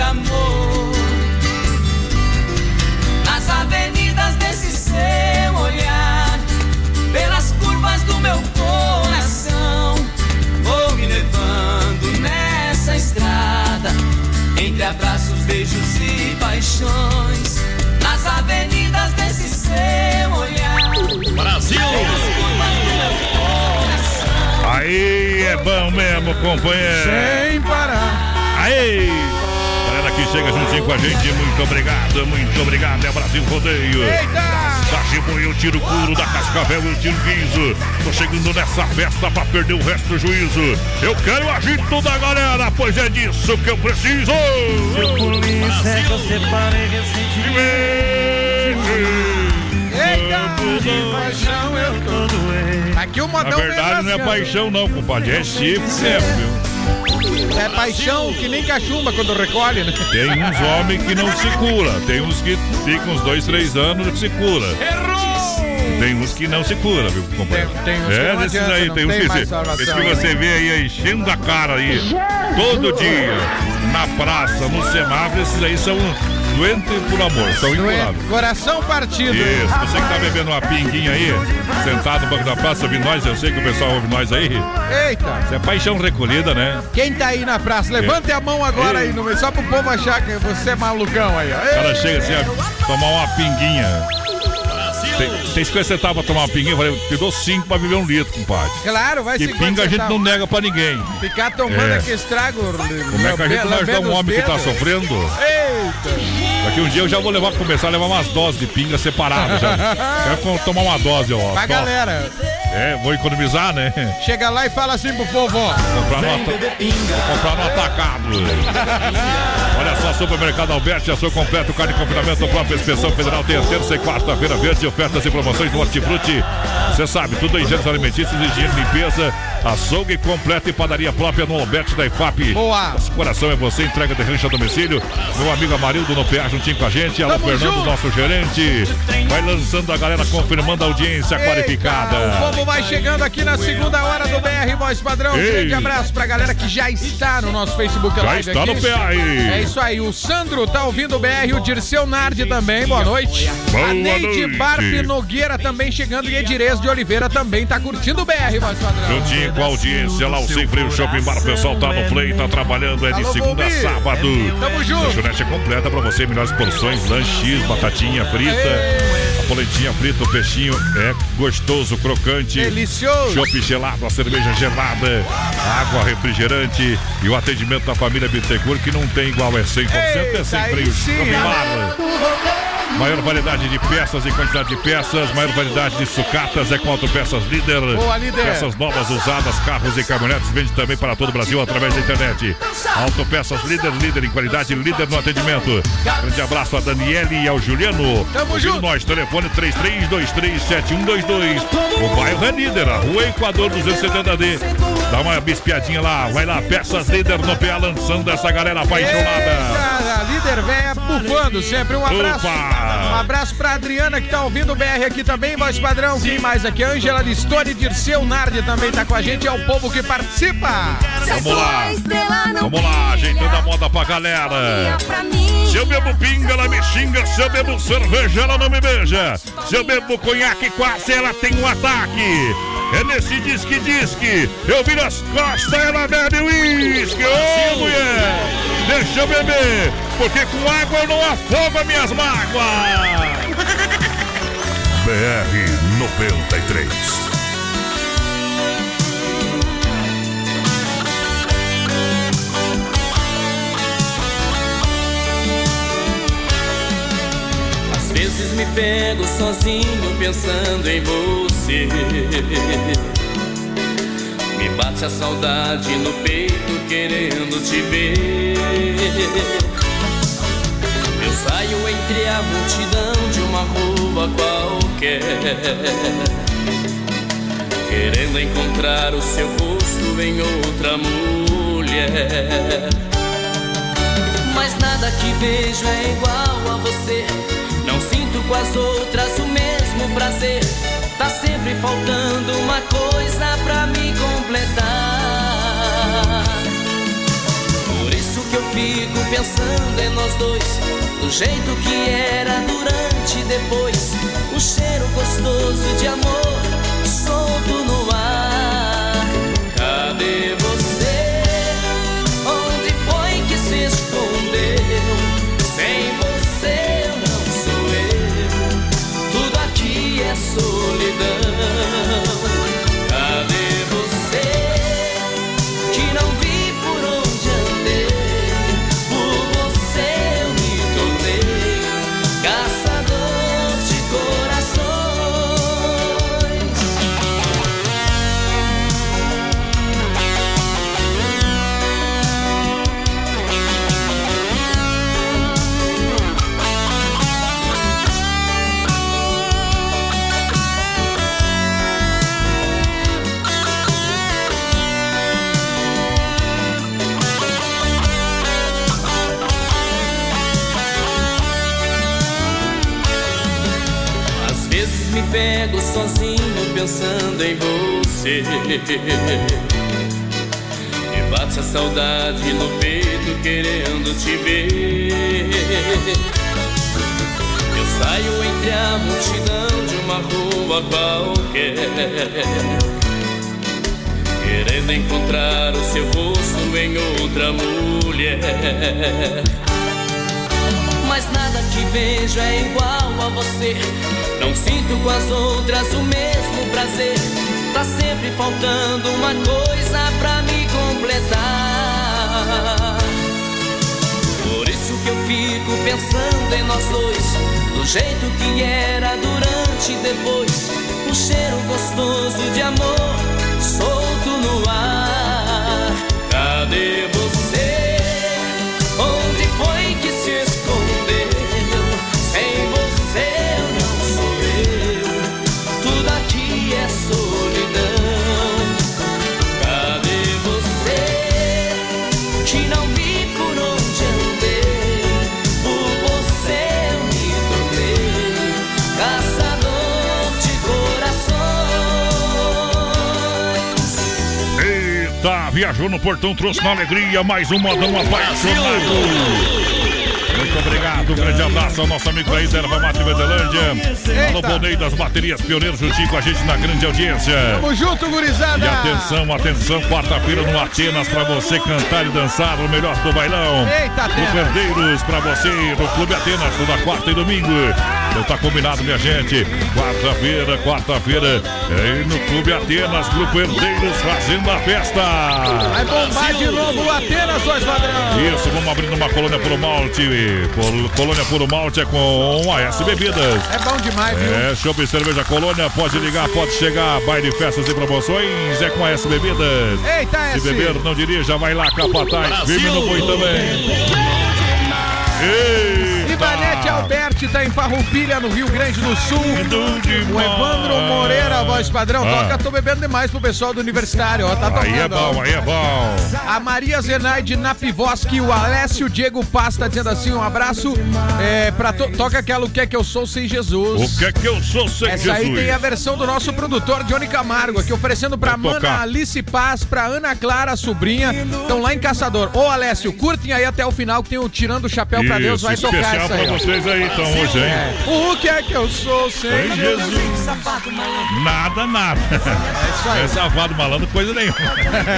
amor. Nas avenidas desse seu olhar, pelas curvas do meu coração, vou me levando nessa estrada, entre abraços, beijos e paixões. Nas avenidas desse seu olhar, Brasil! pelas curvas do meu coração. Aí é bom mesmo, companheiro. Sem parar. Aí! Que chega juntinho com a gente, muito obrigado, muito obrigado. É Brasil Rodeio. Eita! Da eu tiro couro, da Cascavel eu tiro guiso. Tô chegando nessa festa pra perder o resto do juízo. Eu quero o agito da galera, pois é disso que eu preciso. polícia que eu separei Eita! De paixão eu tô doente. Aqui o Na modão verdade não é paixão não, compadre, é chifre mesmo, viu? É paixão que nem cachumba quando recolhe, né? Tem uns homens que não se cura, tem uns que ficam uns dois, três anos e se cura. Tem uns que não se cura, viu, companheiro? Tem- tem uns que é, não desses adianta, aí, não tem uns que, se, esse que você né? vê aí enchendo a cara aí, todo dia, na praça, no semáforo, esses aí são doentes por amor, são incuráveis. Coração partido. Isso, você que tá bebendo uma pinguinha aí, sentado no banco da praça, ouvindo nós, eu sei que o pessoal ouve nós aí. Eita! Isso é paixão recolhida, né? Quem tá aí na praça, levante a mão agora aí no meio, só pro povo achar que você é malucão aí, ó. O cara chega assim, a tomar uma pinguinha. Tem, tem 50 centavos pra tomar uma pinguinha, eu falei, te dou 5 pra beber um litro, compadre. Claro, vai Que ser pinga a gente não nega pra ninguém. Ficar tomando É. aqui estrago. Como é que a gente vai ajudar um homem que tá sofrendo? Eita! Daqui um dia eu já vou levar, começar a levar umas doses de pinga separadas já. Quero tomar uma dose, ó. Pra galera, É, vou economizar, né? chega lá e fala assim pro povo, ó. Comprar no, comprar no atacado. Olha só, Supermercado Alberti, a sua completo carne de confinamento, própria inspeção federal, terça e quarta-feira verde, ofertas e promoções do Hortifruti. Você sabe, tudo em gêneros alimentícios, higiene, limpeza açougue completo e padaria própria no Alberto da IFAP. Boa. Nosso coração é você, entrega de rancho a domicílio. Meu amigo Amarildo no PA juntinho com a gente. Alô, Tamo Fernando, junto. nosso gerente. Vai lançando a galera, confirmando a audiência Eita, qualificada. O povo vai chegando aqui na segunda hora do BR Voz Padrão. Um Ei. grande abraço pra galera que já está no nosso Facebook Já Live está aqui. no PA aí. É isso aí, o Sandro tá ouvindo o BR, o Dirceu Nardi também, boa noite. Boa a Neide noite. Barpe Nogueira também chegando e Edirez de Oliveira também tá curtindo o BR, Voz Padrão. Juntinho com a audiência lá, o Sem Freio Shopping Bar. O pessoal tá no play, tá trabalhando. É de segunda a sábado. Tamo junto. Lanchonete é completa pra você. Melhores porções, lanches, batatinha frita. A polentinha frita, o peixinho é gostoso, crocante. Delicioso. Chopp gelado, a cerveja gelada, a água refrigerante e o atendimento da família Bittencourt que não tem igual, é 100%, é sem freio. sim, Shopping hein? Bar. Maior variedade de peças e quantidade de peças, maior variedade de sucatas é com Autopeças Líder. Boa, líder. Peças novas, usadas, carros e caminhonetes, vende também para todo o Brasil através da internet. Autopeças Líder, líder em qualidade, líder no atendimento. Grande abraço a Daniele e ao Juliano. Tamo junto. Nós, telefone 33237122. O bairro é líder, a rua Equador 270D. Dá uma bispiadinha lá, vai lá, Peças Líder no PA lançando essa galera apaixonada. Eita, líder véia bufando sempre. Um abraço. Opa! Um abraço pra Adriana que tá ouvindo o BR aqui também, voz padrão. Quem mais aqui? Ângela Listone, Dirceu Nardi também tá com a gente. É o povo que participa. Vamos lá. Vamos lá, ajeitando a moda pra galera. Se eu bebo pinga, ela me xinga. Se eu bebo cerveja, ela não me beija. Se eu bebo conhaque, quase ela tem um ataque. É nesse disque-disque. Eu viro as costas, ela bebe uísque. Ô, mulher, deixa eu beber. Porque com água eu não afogo as minhas mágoas. BR 93. Vezes me pego sozinho pensando em você. Me bate a saudade no peito querendo te ver. Eu saio entre a multidão de uma rua qualquer. Querendo encontrar o seu rosto em outra mulher. Mas nada que vejo é igual a você. Com as outras o mesmo prazer. Tá sempre faltando uma coisa pra me completar. Por isso que eu fico pensando em nós dois. Do jeito que era durante e depois. Um cheiro gostoso de amor Me bate a saudade no peito querendo te ver. Eu saio entre a multidão de uma rua qualquer. Querendo encontrar o seu rosto em outra mulher. Mas nada que vejo é igual a você. Não sinto com as outras o mesmo prazer. Tá sempre faltando uma coisa pra me completar. Por isso que eu fico pensando em nós dois. Do jeito que era durante e depois. Um cheiro gostoso de amor solto no ar. Cadê você? Onde foi viajou no portão, trouxe na alegria mais um modão apaixonado. Muito obrigado, um grande abraço ao nosso amigo aí da Erva Mate Vedelândia. Alô, Bonei das Baterias Pioneiros, juntinho com a gente na grande audiência. Tamo junto, gurizada. E atenção, atenção, quarta-feira no Atenas pra você cantar e dançar o melhor do bailão. Eita, No Atenas. Perdeiros pra você no Clube Atenas, toda quarta e domingo. Então tá combinado, minha gente. Quarta-feira, quarta-feira, é no Clube Atenas, Grupo Herdeiros fazendo a festa. Vai bombar de novo o Atenas, voz padrão. Isso, vamos abrindo uma colônia Puro Malte. Col- Colônia Puro Malte é com a S Bebidas. É bom demais, viu? É, Chopp e Cerveja Colônia, pode ligar, pode chegar. Baile, festas e promoções é com a S Bebidas. Eita, Se S. beber, não dirija, vai lá, capataz. Firme no boi também. Eita! Ivanete Alberti tá em Farroupilha, no Rio Grande do Sul. O Evandro Moreira, voz padrão, Ah. toca Tô Bebendo Demais pro pessoal do Universitário, ó, tá tocando. Aí é bom, ó. aí é bom. A Maria Zenaide Napivoski, o Alessio Diego Paz tá dizendo assim, um abraço é, pra to toca aquela O Que É Que Eu Sou Sem Jesus. O que é que eu sou sem Essa aí Jesus? tem a versão do nosso produtor Johnny Camargo, aqui oferecendo pra Vou Mana tocar. Alice Paz, pra Ana Clara, sobrinha. Estão lá em Caçador. Ô, Alessio, curtem aí até o final que tem o Tirando o Chapéu pra Deus, Isso, vai tocar essa aí. Vocês aí, então, hoje, hein? É. O que é que eu sou sem Sem Jesus? Jesus. Nada, nada. isso aí. É safado, malandro, coisa nenhuma.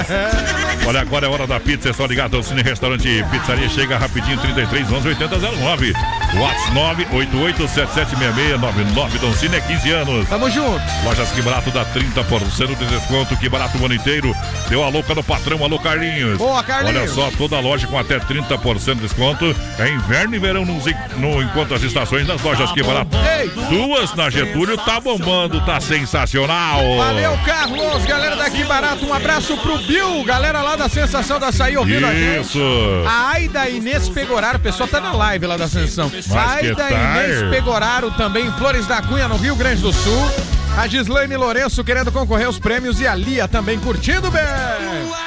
Olha, agora é hora da pizza. É só ligar ao Cine Restaurante Pizzaria. Chega rapidinho, 33 11 8009. WhatsApp 988776699. Dom Cine é 15 anos. Tamo junto. Lojas Que Barato dá 30% de desconto. Que Barato o ano inteiro. Deu a louca no patrão. Alô, Carlinhos. Boa, Carlinhos. Olha só, toda loja com até 30% de desconto. É inverno e verão nos, no enquanto as estações das lojas Que Barato. Ei. Duas na Getúlio, tá bombando, tá sensacional. Valeu, Carlos. Galera daqui barato, um abraço pro Bill. Galera lá da Sensação da Açaí ouvindo a gente. Isso. A Aida Inês Pegoraro, o pessoal tá na live lá da Ascensão. A que Aida tal? Inês Pegoraro também em Flores da Cunha, no Rio Grande do Sul. A Gislaine Lourenço querendo concorrer aos prêmios e a Lia também curtindo bem.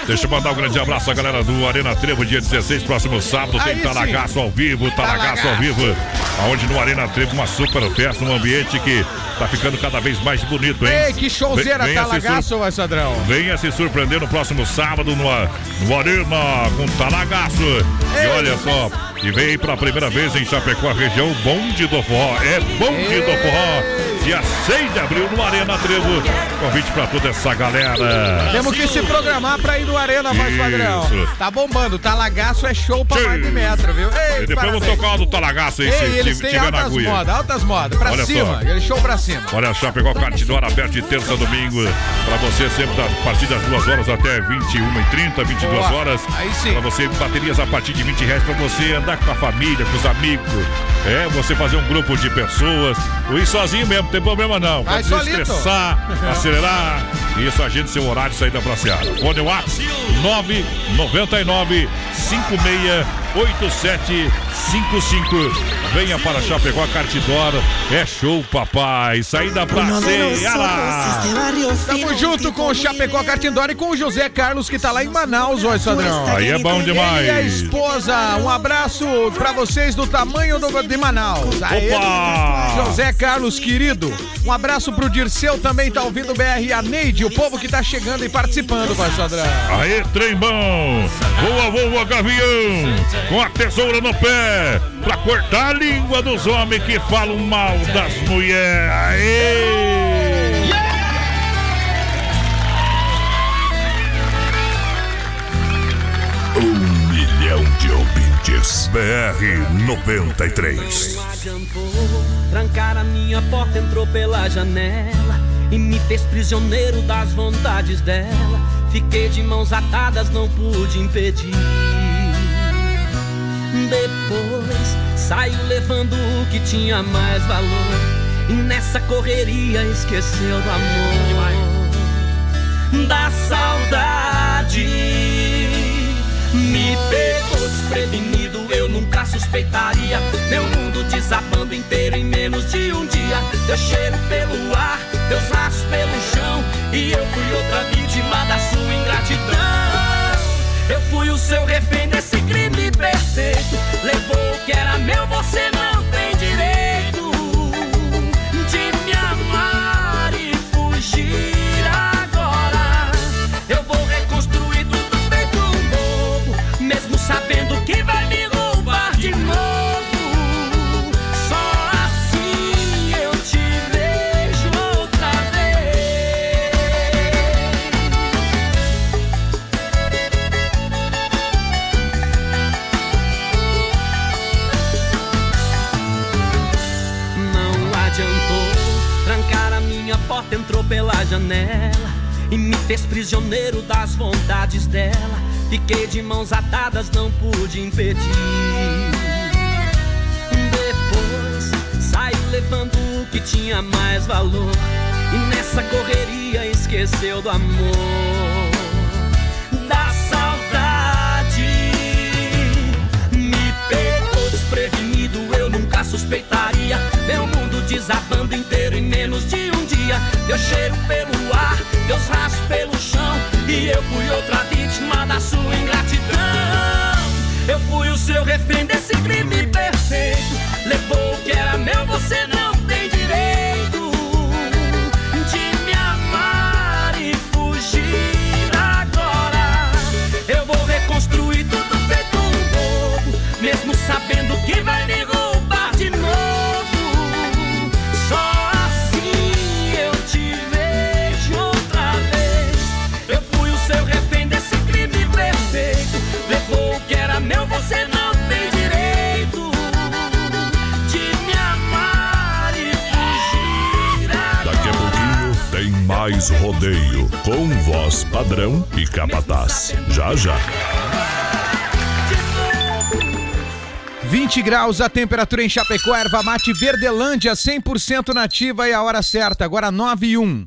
Deixa eu mandar um grande abraço à galera do Arena Trevo, dia 16, próximo sábado. Aí Tem sim. Talagaço ao vivo, Talagaço ao Talagaço. vivo. Aonde no Arena Trevo, uma super festa, um ambiente que tá ficando cada vez mais bonito, hein? Ei, que showzeira, Vem- venha se talagaço, vai Sadrão. Venha se surpreender no próximo sábado no, no Arena com Talagaço. E olha só, e vem pela primeira vez em Chapecó, região Bonde do Forró. É Bonde do Forró. Dia 6 de abril no Arena Trevo. Convite pra toda essa galera. Temos que se programar pra ir no Arena, voz padrão. Tá bombando, talagaço é show pra Sim. mais de metro, viu? Ei, E depois vamos tocar o do Talagaço aí, Ei, se eles se têm tiver na altas agulha. modas, altas modas. Pra Olha cima, só. aquele show pra cima. Olha, Chapecó Cartidor aberto de terça a domingo. Pra você sempre a partir das 2 horas até 21h30, 22 Boa. horas. Aí sim. Pra você, baterias a partir de 20 reais pra você andar com a família, com os amigos. É, você fazer um grupo de pessoas. Ou ir sozinho mesmo, tem problema não. Vai Pode solito. estressar, acelerar. Isso, a gente, seu horário, saída pra Seara. Fone WhatsApp 999 56 8755. Venha para Chapecó Cartidor. É show, papai. Saída pra Seara. Tamo junto com o Chapecó Cartindora e com o José Carlos que tá lá em Manaus hoje, Sadrão. Aí é bom Ele e a demais. esposa, um abraço pra vocês do tamanho do, de Manaus. Aê, Opa! José Carlos, querido. Um abraço pro Dirceu, também tá ouvindo o BR. A Neide, o povo que tá chegando e participando, vai, Sadrão. Aê, trem bom! Voa, voa, gavião! Com a tesoura no pé, pra cortar a língua dos homens que falam mal das mulheres. Aê! Um milhão de ouvintes. BR 93. Não adiantou trancar a minha porta, entrou pela janela e me fez prisioneiro das vontades dela. Fiquei de mãos atadas, não pude impedir. Depois saiu levando o que tinha mais valor e nessa correria esqueceu do amor, da saudade. Me pegou desprevenido, eu nunca suspeitaria. Meu mundo desabando inteiro em menos de um dia. Teu cheiro pelo ar, teus braços pelo chão. E eu fui outra vítima da sua ingratidão. Eu fui o seu refém desse crime perfeito. Levou o que era meu, você não prisioneiro das vontades dela. Fiquei de mãos atadas, não pude impedir. Depois saiu levando o que tinha mais valor e nessa correria esqueceu do amor, da saudade. Me pegou desprevenido, eu nunca suspeitaria. Meu mundo desabando inteiro em menos de um dia. Deu cheiro pelo ar, Deus rastros pelo. E eu fui outra vítima da sua ingratidão. Eu fui o seu refém desse crime perfeito. Levou o que era meu, você não rodeio com voz padrão e capataz. Já já. 20 graus a temperatura em Chapecó, erva mate Verdelândia, 100% nativa e a hora certa, agora 9 e 1.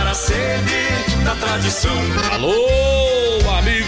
a sede da tradição. Alô,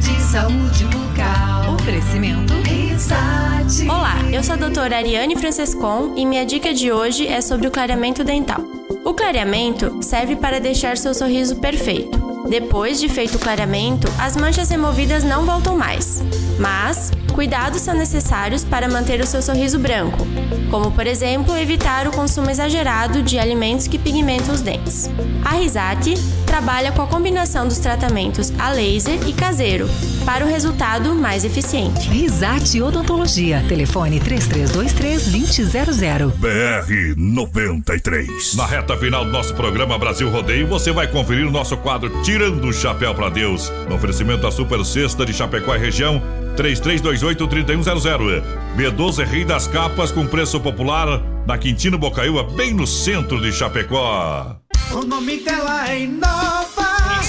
De saúde bucal. Oferecimento. Risate. Olá, eu sou a doutora Ariane Francescon e minha dica de hoje é sobre o clareamento dental. O clareamento serve para deixar seu sorriso perfeito. Depois de feito o clareamento, as manchas removidas não voltam mais. Mas, cuidados são necessários para manter o seu sorriso branco, como por exemplo evitar o consumo exagerado de alimentos que pigmentam os dentes. A Risate trabalha com a combinação dos tratamentos a laser e caseiro para o resultado mais eficiente. Risate Odontologia. Telefone 3323-2000. BR 93. Na reta final do nosso programa Brasil Rodeio, você vai conferir o nosso quadro Tirando o Chapéu para Deus. No oferecimento da Super Sexta de Chapecó e região, 3328-3100. B12 Rei das Capas com preço popular na Quintino Bocaiúva, bem no centro de Chapecó. O nome dela é Inova.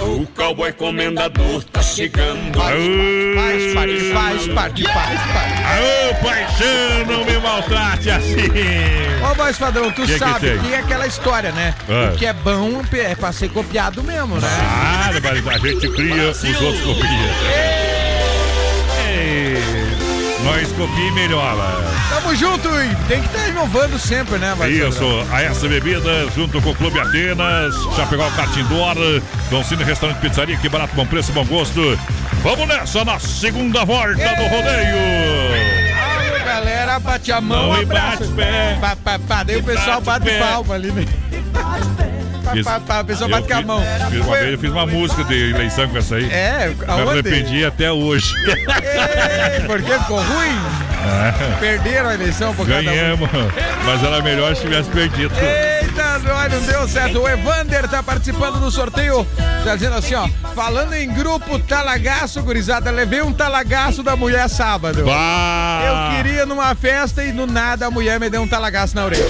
O cowboy comendador tá chegando. Faz, parte, faz, parte, faz, parte. Aô, paixão, não me maltrate assim. Ô, voz padrão, tu Que que sabe tem? que é aquela história, né? É. O que é bom é pra ser copiado mesmo, né? Ah, mas a gente cria, os outros copiam. Nós copia e melhora. Tamo junto e tem que estar inovando sempre, né, voz Isso, a S Bebidas, junto com o Clube Atenas, Chapecó Cartindor, Dom Cine Restaurante Pizzaria, que barato, bom preço, bom gosto. Vamos nessa, na segunda volta do rodeio. Galera, bate a mão, Não, e abraço. bate pé. Pá, pá, pá, daí o pessoal bate bate palma ali, né? Fiz- pá, pá, o pessoal eu bate com a mão. Fiz uma vez, eu fiz uma música de eleição com essa aí. É, Me aonde? arrependi até hoje. Ei, por que ficou ruim? Perderam a eleição por causa da Ganhamos, mas era melhor se tivesse perdido. Eita, não deu certo. O Evander tá participando do sorteio. Tá dizendo assim, ó. Falando em grupo talagaço, gurizada, levei um talagaço da mulher sábado. Bah! Eu queria numa festa e do nada a mulher me deu um talagaço na orelha.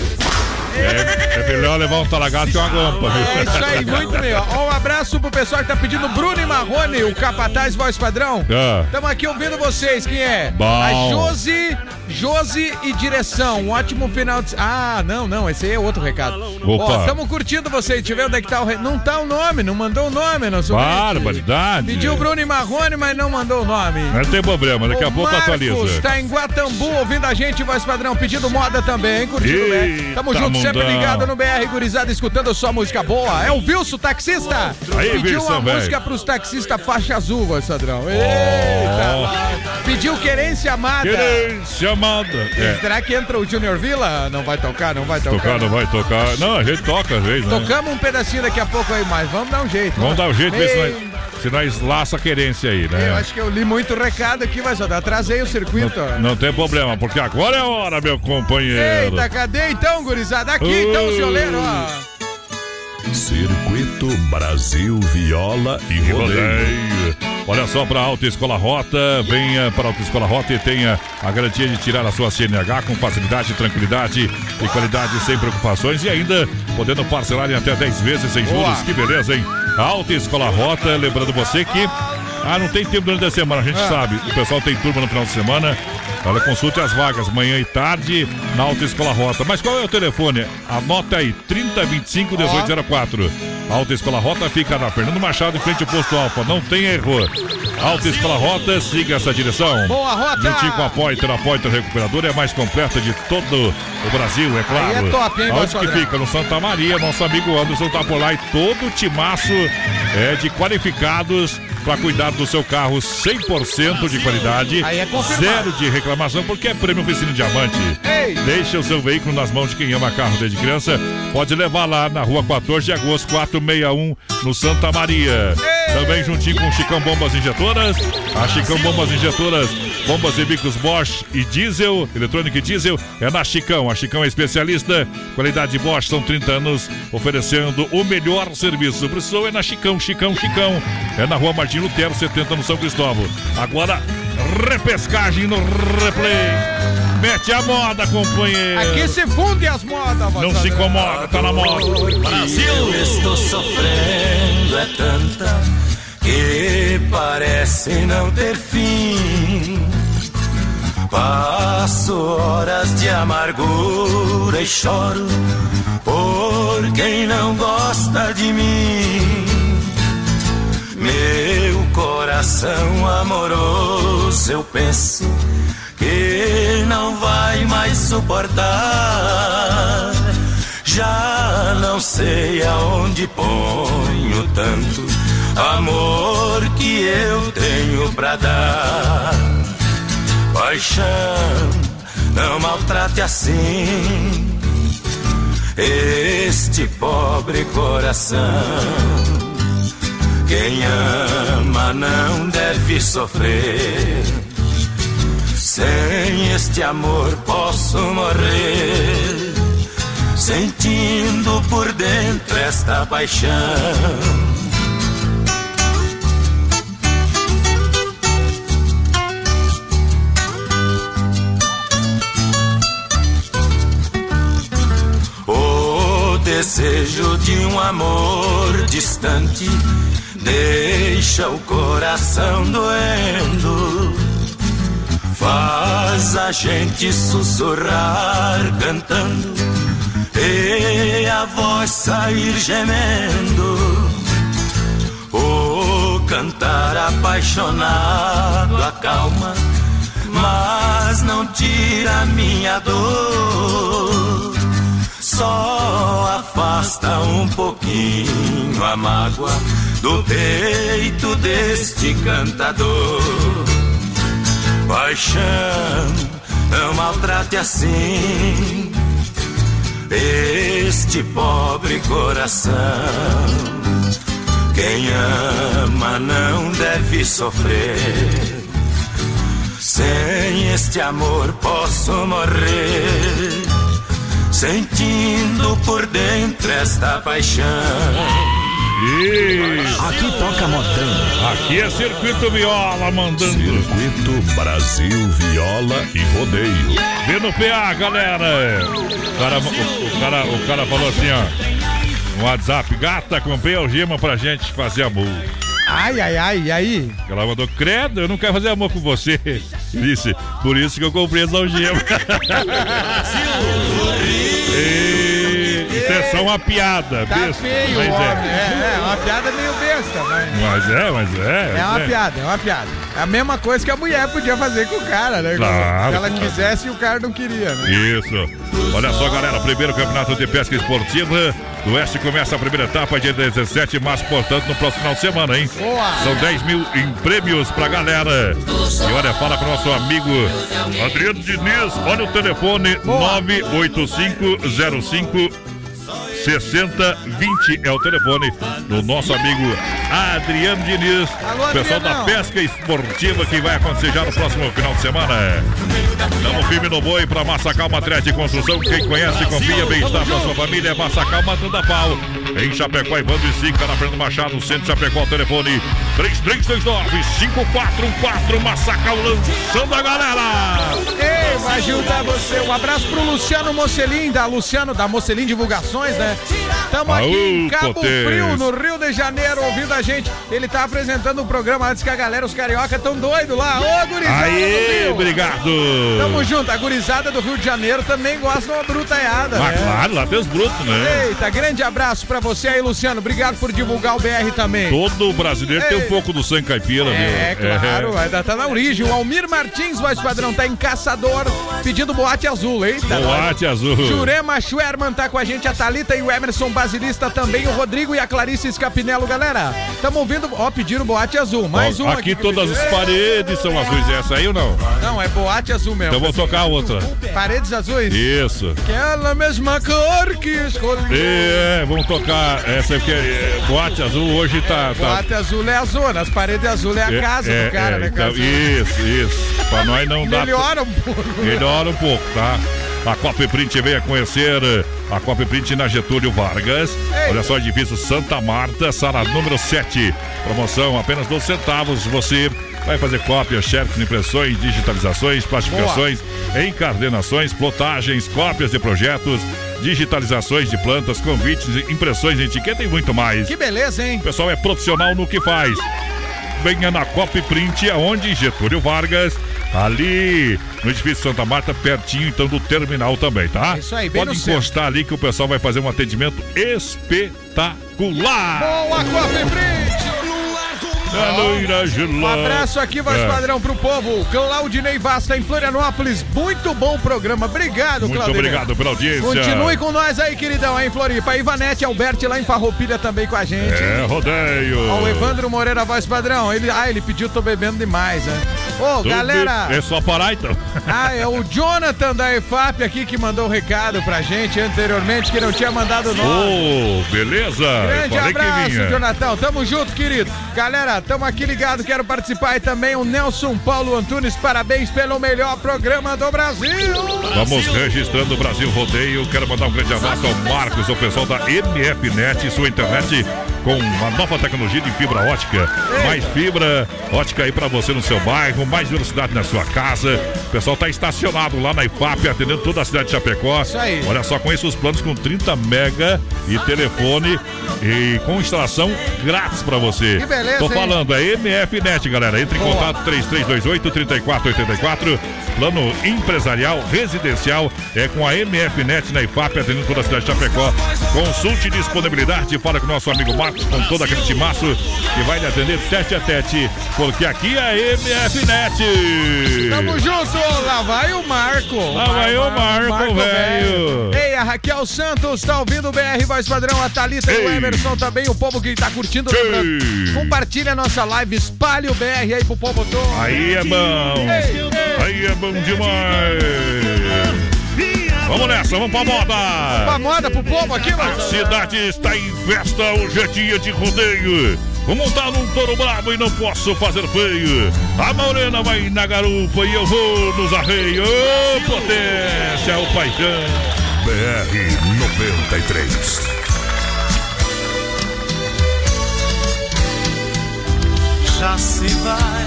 É, é melhor levar um talagato e uma guampa. É isso aí, muito melhor. Ó, um abraço pro pessoal que tá pedindo Bruno e Marrone, o Capataz Voz Padrão. Ah. Estamos aqui ouvindo vocês. Quem é? Bom. A Josi, Josi e Direção. Um ótimo final de. Ah, não, não. Esse aí é outro recado. Opa. Ó, estamos curtindo vocês. Deixa eu ver onde é que tá o. Re... Não tá o nome, não mandou o nome, não Barbaridade. Pediu Bruno e Marrone, mas não mandou o nome. Não tem problema, daqui a O pouco Marcos atualiza. tá em Guatambu ouvindo a gente, voz padrão, pedindo moda também, hein? Curtindo, né? Eita, Tamo junto, sempre ligado no BR, gurizada, escutando só música boa. É o Wilson, taxista. Aí, Pediu Wilson, uma velho. música pros taxistas faixa azul, voz padrão. Eita! Pediu querência amada. Querência amada. É. Será que entra o Junior Villa? Não vai tocar, não vai tocar. Tocar não vai tocar. Não, a gente toca às vezes, né? Tocamos um pedacinho daqui a pouco aí, mas vamos dar um jeito. Vamos dar um jeito, ver se nós, se nós laça a querência aí, Eu né? acho que eu li muito recado aqui, mas eu atrasei o circuito. Não tem problema, porque agora é a hora, meu companheiro. Eita, cadê então, gurizada? Aqui então, violeiro, ó. Circuito Brasil Viola e E Rodeio. rodeio. Olha só para a Alta Escola Rota, venha para a Alta Escola Rota e tenha a garantia de tirar a sua CNH com facilidade, tranquilidade e qualidade sem preocupações e ainda podendo parcelar em até 10 vezes sem juros. Boa. Que beleza, hein? A Alta Escola Rota, lembrando você que ah, não tem tempo durante a semana, a gente Ah. sabe. O pessoal tem turma no final de semana. Olha, consulte as vagas manhã e tarde na Alta Escola Rota. Mas qual é o telefone? Anota aí, 3025 1804. A Alta Escola Rota fica na Fernando Machado, em frente ao posto Alfa. Não tem erro. Alta Escola Rota, siga essa direção. Boa rota! Juntinho com a Poiter, a Poiter Recuperadora é a mais completa de todo o Brasil, é claro. Aí é top, hein, Onde que fica? No Santa Maria, nosso amigo Anderson tá por lá e todo o timaço é de qualificados para cuidar do seu carro 100% de qualidade. Aí é confirmado. Zero de reclamação, porque é prêmio oficina diamante. Ei! Deixa o seu veículo nas mãos de quem ama carro desde criança. Pode levar lá na rua 14 de agosto, 461, no Santa Maria. Também juntinho com o Chicão Bombas Injetoras. A Chicão Bombas Injetoras, bombas e bicos Bosch e diesel, eletrônico e diesel, é na Chicão. A Chicão é especialista. Qualidade Bosch, são 30 anos oferecendo o melhor serviço. Precisou é na Chicão, Chicão, Chicão. É na rua Martim Lutero, 70 no São Cristóvão. Agora, repescagem no replay. Mete a moda, companheiro. Aqui se funde as modas, Não se incomoda, tá na moda. Eu estou sofrendo é tanta que parece não ter fim. Passo horas de amargura e choro por quem não gosta de mim. Meu coração amoroso, eu penso que não vai mais suportar. Já não sei aonde ponho tanto amor que eu tenho pra dar. Paixão, não maltrate assim este pobre coração. Quem ama não deve sofrer. Sem este amor posso morrer, sentindo por dentro esta paixão. Desejo de um amor distante deixa o coração doendo. Faz a gente sussurrar cantando e a voz sair gemendo. O cantar apaixonado acalma, mas não tira minha dor. Só afasta um pouquinho a mágoa do peito deste cantador. Paixão, não maltrate assim este pobre coração. Quem ama não deve sofrer. Sem este amor posso morrer, sentindo por dentro esta paixão. Aqui toca modão. Aqui é Circuito Viola mandando. Circuito Brasil Viola e Rodeio. Vê no PA, galera. O cara, o, o cara, o cara falou assim, ó. No WhatsApp, gata, comprei algema pra gente fazer amor. Ai, ai, ai, e aí? Ela mandou, credo, eu não quero fazer amor com você. Disse, por isso que eu comprei as algemas. E- Isso é só uma piada, Tá besta. feio, mas homem. é. É, é uma piada meio besta, mas. Mas é, mas é. É uma é. piada, é uma piada. É a mesma coisa que a mulher podia fazer com o cara, né? Claro, Se ela quisesse e o cara não queria, né? Isso. Olha só, galera, primeiro campeonato de pesca esportiva do Oeste começa a primeira etapa dia 17 de março, portanto, no próximo final de semana, hein? Boa. São 10 mil em prêmios pra galera. E olha, fala pro nosso amigo Adriano Diniz, olha o telefone 98505 6020 é o telefone do nosso amigo Adriano Diniz, Alô, pessoal da pesca esportiva que vai acontecer já no próximo final de semana. Tamo firme no boi pra Massacal Materiais de Construção. Quem conhece, confia, bem-estar pra sua família. É Massacal Matando a Pau. Em Chapecó, Evandro e Cinca, na Fernando Machado, Centro de Chapecó, telefone 3329-5414. Massacal lançando a galera. Ei, vai ajudar você. Um abraço pro Luciano Mocelin, da Luciano, da Mocelin Divulgações, né? Tamo aqui em Cabo. Frio, no Rio de Janeiro, ouvindo a gente. Ele tá apresentando o programa antes que a galera, os carioca, tão doidos lá. Ô, gurizada Aê, obrigado. Tamo junto. A gurizada do Rio de Janeiro também gosta de uma brutaiada, Ah, né? claro, lá tem os brutos, né? Eita, grande abraço pra você aí, Luciano. Obrigado por divulgar o BR também. Todo brasileiro tem Ei. Pouco do sangue caipira, É, viu? claro, ainda tá na origem. O Almir Martins, voz padrão, tá em Caçador, pedindo boate azul, eita. Boate azul. Jurema Schwerman tá com a gente, a Thalita e o Emerson Basilista também, o Rodrigo e a Clarice Escapinello, galera. Tamo ouvindo, ó, pediram boate azul. Mais Ó, uma aqui que todas as paredes são azuis. Essa aí ou não? Não, é boate azul mesmo. Então vou tocar outra. Paredes azuis? Isso. Aquela mesma cor que escolhi. É, vamos tocar essa aqui. É, boate azul hoje tá. tá Boate azul é a zona, as paredes azul é a casa é, do cara, é, né, então, cara? Isso, isso. Pra nós não dá. Melhora um pouco. Melhora um pouco, tá? A Copa Print venha conhecer a Copa Print na Getúlio Vargas. Olha só, edifício Santa Marta, sala número 7. Promoção apenas 12 centavos. Você vai fazer cópias, xerox, impressões, digitalizações, plastificações, encardenações, plotagens, cópias de projetos, digitalizações de plantas, convites, impressões, etiqueta e muito mais. Que beleza, hein? O pessoal é profissional no que faz. Venha na Cop Print, aonde Getúlio Vargas, ali no edifício Santa Marta, pertinho então do terminal também, tá? É isso aí, bem Pode encostar ali que o pessoal vai fazer um atendimento espetacular. Boa, Coffee Print! Um abraço aqui, voz É. padrão, pro povo. Claudinei Vasta, em Florianópolis. Muito bom programa. Obrigado, Muito Claudinei. obrigado pela audiência. Continue com nós aí, queridão, aí em Floripa. Ivanete Alberti lá em Farroupilha também com a gente. É, rodeio. Ó, o Evandro Moreira, voz padrão. Ele, ah, ele pediu, tô bebendo demais, né? Ô, Tudo galera. É só parar então. Ah, é o Jonathan da EFAP aqui que mandou o recado pra gente anteriormente, que não tinha mandado o nome. Ô, beleza? Grande abraço. Jonathan. Tamo junto, querido. Galera, tamo aqui ligado, quero participar e também o Nelson Paulo Antunes. Parabéns pelo melhor programa do Brasil. Vamos registrando o Brasil Rodeio. Quero mandar um grande abraço ao Marcos, ao pessoal da MFNet, sua internet com uma nova tecnologia de fibra ótica. Mais fibra ótica aí pra você no seu bairro, mais velocidade na sua casa. O pessoal tá estacionado lá na IFAP, atendendo toda a cidade de Chapecó. Isso aí. Olha só, conheça os planos com 30 mega e telefone e com instalação grátis pra você. Que beleza, Tô hein? falando, é MFNet, galera. Entre em Boa. contato 3328-3484. Plano empresarial residencial é com a MFNet na IFAP, atendendo toda a cidade de Chapecó. Consulte disponibilidade, fala com o nosso amigo Marcos, com todo aquele timaço que vai lhe atender tete a tete, porque aqui é a MFNet. Tamo junto, lá vai o Marco. Lá vai o Marco, velho. Ei, a Raquel Santos tá ouvindo o BR Voz Padrão, a Thalita e o Ei. Emerson também, o povo que tá curtindo. Compartilha a nossa live, espalhe o BR aí pro povo todo. Aí é bom. Ei, ei. Aí é bom demais. Vamos nessa, vamos pra moda. Uma moda pro povo aqui, A mano. cidade está em festa, hoje é dia de rodeio. Vou montar num touro bravo e não posso fazer feio. A morena vai na garupa e eu vou nos arreios. Ô, potência, o paixão. BR-93. Já se vai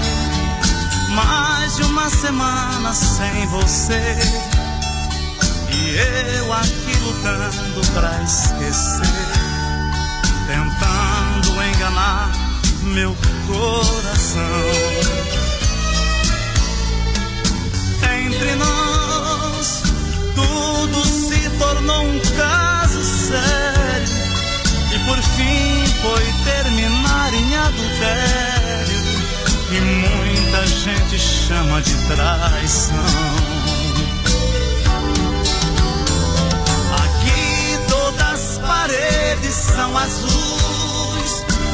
mais de uma semana sem você. E eu aqui lutando pra esquecer, enganar meu coração. Entre nós, tudo se tornou um caso sério. E por fim foi terminar em adultério. E muita gente chama de traição. Aqui todas as paredes são azuis,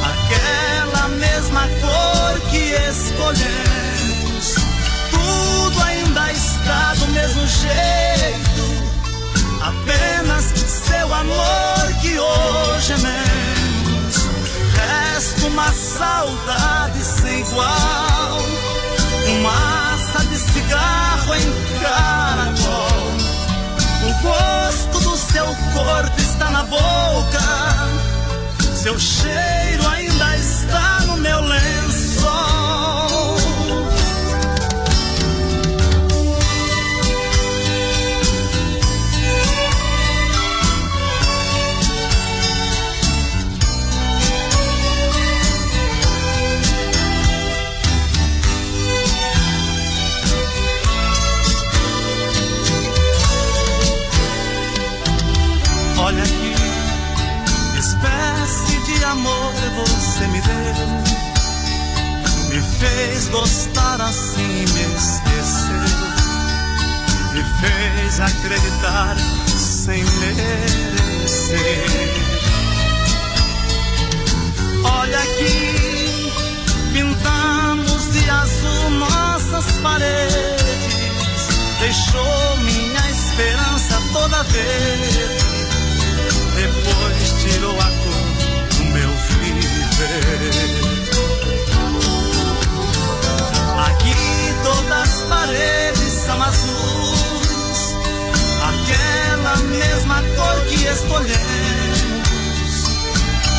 aquela mesma cor que escolhemos. Tudo ainda está do mesmo jeito, apenas seu amor que hoje menos. Resta uma saudade sem igual, fumaça de cigarro em caracol. O gosto do seu corpo está na boca, seu cheiro ainda está no meu lençol. Fez gostar assim, me esqueceu. Me fez acreditar sem merecer. Olha aqui, pintamos de azul nossas paredes. Deixou minha esperança toda verde. Depois tirou a cor do meu viver. Aqui todas as paredes são azuis, aquela mesma cor que escolhemos.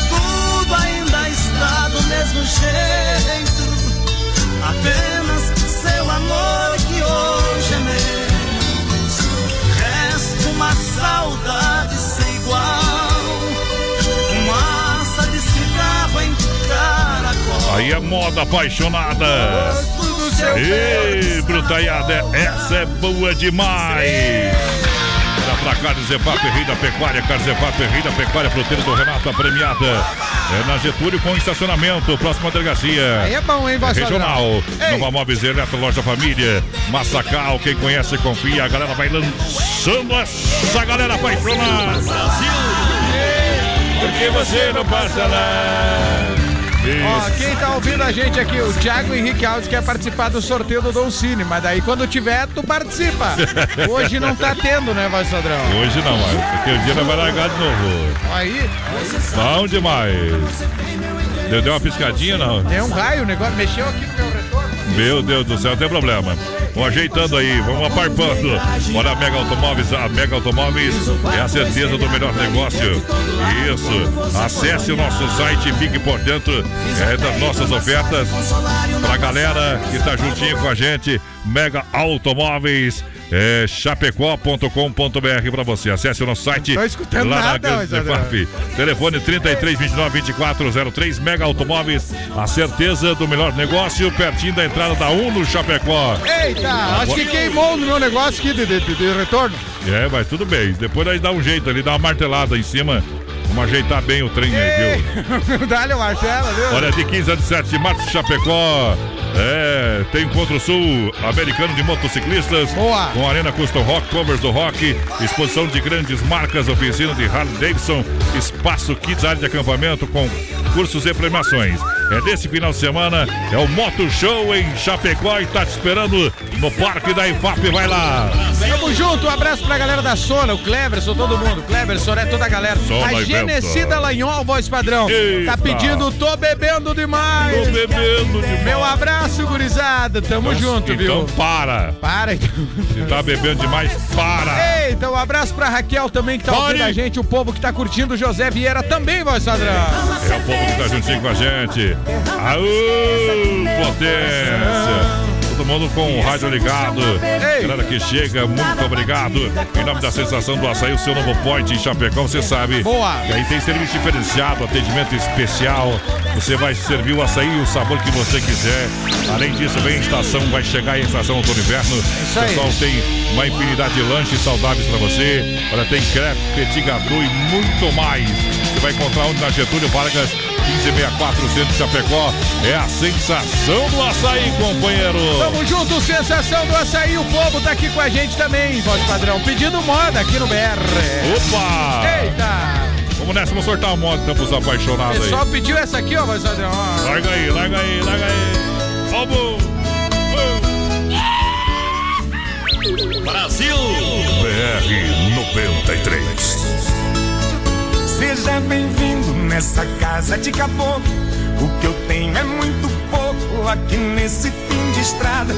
Tudo ainda está do mesmo jeito, apenas seu amor que hoje é menos. Resta uma saudade sem igual. Aí é moda apaixonada. Ei, brutaiada, essa é boa demais. Dá pra Carne Zefap, Rei da Pecuária, Carne Zefap, Rei da Pecuária, fruteira do Renato, a premiada. É na Getúlio com estacionamento, próxima delegacia. Aí é bom, hein, voz Regional, padrão? Ei. Nova Móveis Eletro, Loja Família, Massacal, quem conhece, confia. A galera vai lançando essa galera apaixonada. Porque você não passa lá. Ó, quem tá ouvindo a gente aqui, o Thiago Henrique Alves quer participar do sorteio do Don Cine, mas daí quando tiver, tu participa. Hoje não tá tendo, né, voz padrão? Hoje não, mas porque o dia não vai largar de novo. Aí, Bom demais. Deu, deu uma piscadinha, não? tem um raio, o negócio mexeu aqui no meu. Meu Deus do céu, tem problema. Vamos ajeitando aí, vamos aparpando. Olha a Mega Automóveis, a Mega Automóveis é a certeza do melhor negócio. Isso. Acesse o nosso site, fique por dentro é, das nossas ofertas. Pra galera que tá juntinho com a gente, Mega Automóveis. É chapecó.com.br para você. Acesse o nosso site Tô escutando lá nada, na Grande. FAP. Telefone 33 29 24 03 Mega Automóveis. A certeza do melhor negócio, pertinho da entrada da 1 no Chapecó. Eita, acho que queimou no meu negócio aqui de, de- de- de retorno. É, mas tudo bem. Depois aí dá um jeito ali, dá uma martelada em cima. Vamos ajeitar bem o trem aí, viu? Dá-lhe o Marcelo, viu? Olha, de 15 a 17 de março, Chapecó. É, tem Encontro Sul Americano de Motociclistas. Boa. Com Arena Custom Rock, covers do rock, exposição de grandes marcas, oficina de Harley Davidson, espaço Kids, área de acampamento com cursos e premiações. É desse final de semana. É o Moto Show em Chapecó e tá te esperando no Parque da IFAP. Vai lá. Tamo junto, um abraço pra galera da Sona, o Cleverson, todo mundo. Cleverson, é toda a galera. Sona a. Genecida Lanhol, voz padrão. Eita. Tá pedindo, tô bebendo demais. Tô bebendo demais. Meu abraço, gurizada. Tamo Então- junto, viu? Então para. Para, então. Se tá bebendo demais, para. Ei, então um abraço pra Raquel também que tá Pare. ouvindo a gente, o povo que tá curtindo, José Vieira também, voz padrão. É o povo que tá juntinho com a gente. Aô, potência! Todo mundo com o rádio ligado. Galera que chega, muito obrigado. Em nome da sensação do açaí, o seu novo point em Chapecó, você sabe. Boa. E aí tem serviço diferenciado, atendimento especial. Você vai servir o açaí e o sabor que você quiser. Além disso, vem a estação, vai chegar a estação outono inverno. O pessoal tem uma infinidade de lanches saudáveis pra você. Olha, tem crepe, petit gâteau e muito mais. Você vai encontrar onde na Getúlio Vargas, 1564 Centro de Chapecó. É a sensação do açaí, companheiro. Tamo junto, sensação do açaí. O povo tá aqui com a gente também, voz padrão. Pedindo moda aqui no BR. Opa! Eita! Vamos nessa, vamos sortar a moto então pros O apaixonados aí. pessoal pediu essa aqui, ó, voz padrão. ó. Larga aí, larga aí, larga aí. Vamos! Brasil! BR 93. Seja bem-vindo nessa casa de caboclo. O que eu tenho é muito aqui nesse fim de estrada.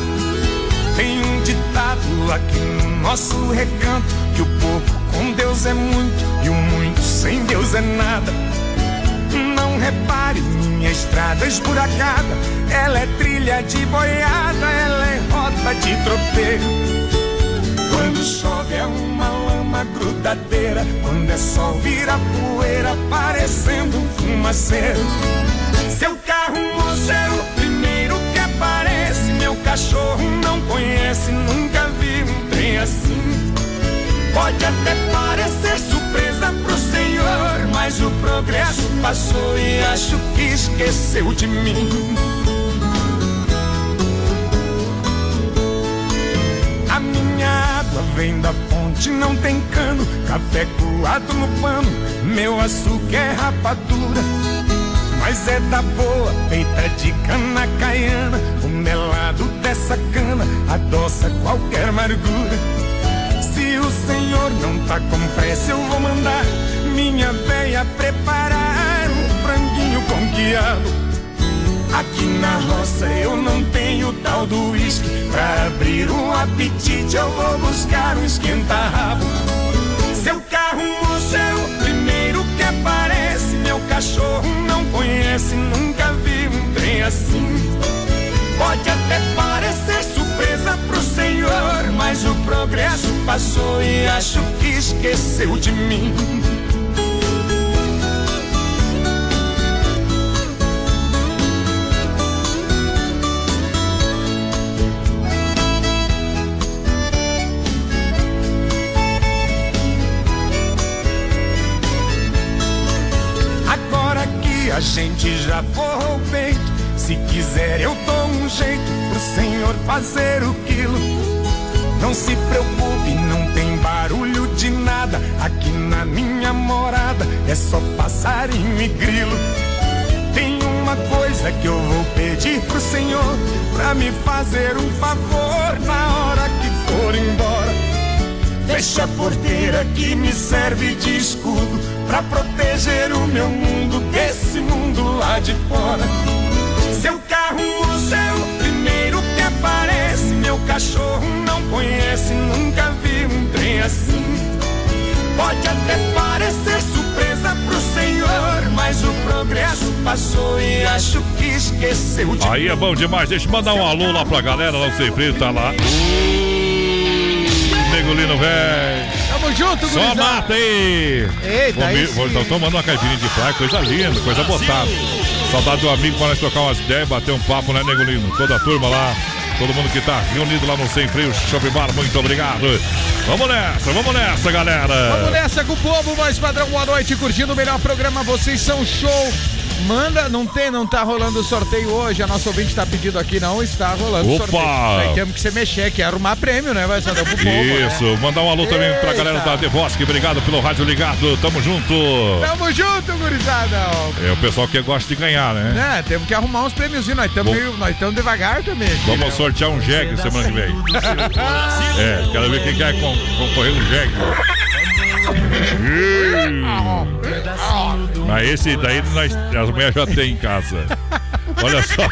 Tem um ditado aqui no nosso recanto: que o pouco com Deus é muito e o muito sem Deus é nada. Não repare minha estrada esburacada. Ela é trilha de boiada, ela é rota de tropeiro. Quando chove é uma lama grudadeira, quando é sol vira poeira, parecendo um fumaceiro. Seu carro moço é o meu cachorro não conhece, nunca vi um trem assim. Pode até parecer surpresa pro senhor, mas o progresso passou e acho que esqueceu de mim. A minha água vem da fonte, não tem cano. Café coado no pano, meu açúcar é rapadura. Mas é da boa, feita de cana caiana. Melado dessa cana adoça qualquer amargura. Se o senhor não tá com pressa, eu vou mandar minha véia preparar um franguinho com quiabo. Aqui na roça eu não tenho tal do uísque. Pra abrir um apetite eu vou buscar um esquenta-rabo. Seu carro moço é o primeiro que aparece. Meu cachorro não conhece, nunca vi um trem assim. Pode até parecer surpresa pro senhor, mas o progresso passou e acho que esqueceu de mim. Agora que a gente já forrou o peito, se quiser eu um jeito pro senhor fazer o quilo. Não se preocupe, não tem barulho de nada. Aqui na minha morada é só passarinho e grilo. Tem uma coisa que eu vou pedir pro senhor pra me fazer um favor na hora que for embora. Fecha a porteira que me serve de escudo pra proteger o meu mundo desse mundo lá de fora. Seu carro cachorro não conhece, nunca vi um trem assim. Pode até parecer surpresa pro senhor, mas o progresso passou e acho que esqueceu de Aí é bom demais. Deixa eu mandar um alô lá pra galera lá do Sem Freio, tá lá. Negolino, velho. Tamo junto, Só gurizada. mata aí. Eita, Vou aí vou- sim. Tô tomando uma caipirinha de praia, coisa linda, coisa botada. Saudade do amigo pra nós trocar umas ideias, bater um papo, né, Negolino? Toda a turma lá, todo mundo que tá reunido lá no Sem Freio Shopping Bar, muito obrigado. Vamos nessa, vamos nessa, galera. Vamos nessa com o povo, voz padrão, boa noite, curtindo o melhor programa, vocês são show. Manda, não tem, não tá rolando o sorteio hoje. A nossa ouvinte tá pedindo aqui, não está rolando o Opa! sorteio. Aí temos que se mexer, que é arrumar prêmio, né? Vai ser pro povo. né? Isso, mandar um alô também pra galera da The Bosque. Obrigado pelo rádio ligado. Tamo junto. Tamo junto, gurizada. É o pessoal que gosta de ganhar, né? Né, temos que arrumar uns prêmios. Nós estamos nós estamos devagar também. aqui, né? Vamos sortear um jegue semana que vem. É, quero ver quem quer con- concorrer um jegue. Mas esse daí nós, as mulheres já tem em casa. Olha só.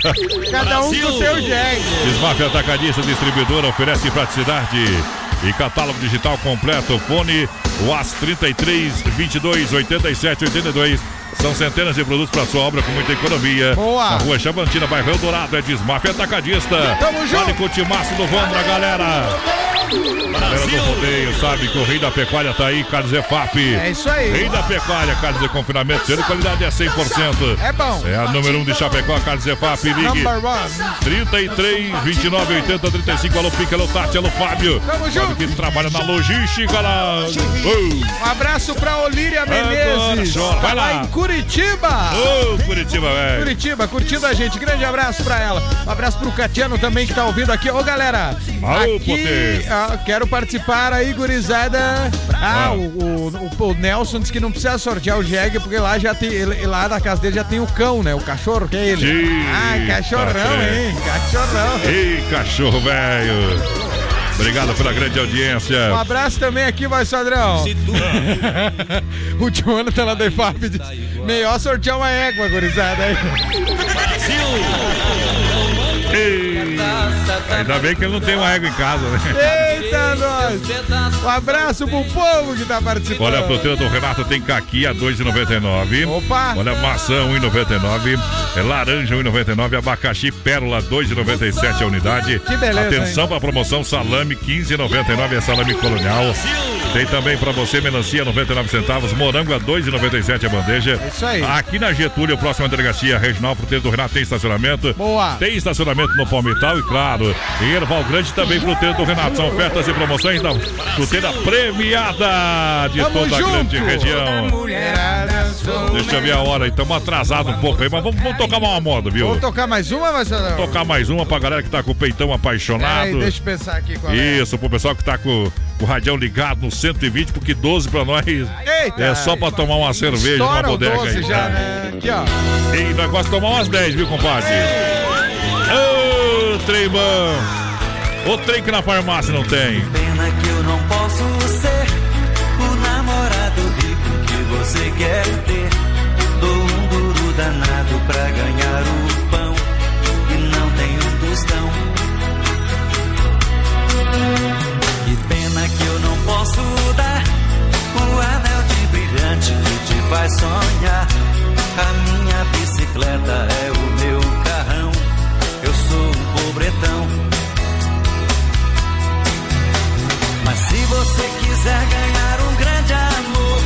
Cada um com o seu jegue. Desmafia Atacadista Distribuidora oferece praticidade e catálogo digital completo. Fone UAS 33 22 87 82. São centenas de produtos para sua obra com muita economia. Boa. Na rua Chavantina, bairro Eldorado, é Desmafia Atacadista. Tamo junto. Vale com o timaço do Vambra, galera. Galera do rodeio, sabe que o rei da pecuária tá aí, Carlos EFAP. É isso aí. Rei da pecuária, Carlos de confinamento, sendo qualidade é 100%. É bom. É a número 1 um de Chapecó, Carlos EFAP. Ligue Number one. 33 29 80 35. Alô, Pique, alô, Tati, alô, Fábio. Tamo junto. Que trabalha na logística lá. Um abraço pra Olíria Menezes. chora. Vai lá. em Curitiba. Ô, Curitiba, velho. Curitiba, curtindo a gente. Grande abraço pra ela. Um abraço pro Catiano também que tá ouvindo aqui. Ô, galera. Alô, aqui, ah, quero participar aí, gurizada. Ah, Ah. o, o- o- o Nelson disse que não precisa sortear o jegue, porque lá já tem. ele- lá na casa dele já tem o cão, né? O cachorro que é ele. Sim, ah, cachorrão, tá hein? Cachorrão. Ei, cachorro, velho. Obrigado pela grande audiência. Um abraço também aqui, vai, Sadrão. o Jonathan lá da IFAP melhor sortear uma égua, gurizada aí. Ei. Ainda bem que ele não tem uma égua em casa, né? Eita, nós! Um abraço pro povo que tá participando. Olha, a fruteira do Renato tem caqui a 2,99. Opa! Olha, maçã 1,99. É laranja 1,99. Abacaxi pérola 2,97 a unidade. Que beleza, Atenção para a promoção salame 15,99 é salame colonial. Tem também para você melancia 99 centavos, morango a 2,97 a bandeja. Isso aí. Aqui na Getúlio, próxima delegacia regional fruteira do Renato tem estacionamento. Boa. Tem estacionamento no Palmital e claro, em Erval Grande também fruteira do Renato. São ofertas e promoções da fruteira premiada de Tamo toda a junto. grande região. Deixa eu ver a hora, aí, estamos atrasados um pouco aí, mas vamos, vamos tocar uma moda, viu? Vamos tocar mais uma, vai, Sadrão? Tocar mais uma pra galera que tá com o peitão apaixonado. Peraí, deixa eu pensar aqui qual é. Isso, pro pessoal que tá com o radião ligado no 120, porque 12 pra nós Eita. é só pra tomar uma cerveja numa bodega 12 aí. já, né? Aqui, ó. E nós gostamos de tomar umas 10, viu, compadre? Ô, trem bom! O trem que na farmácia não tem. Pena que eu não posso ser o namorado rico que você quer ter. Dou um duro danado pra ganhar o pão e não tenho um tostão. Que pena que eu não posso dar o anel de brilhante que te faz sonhar. A minha bicicleta é o meu você quiser ganhar um grande amor,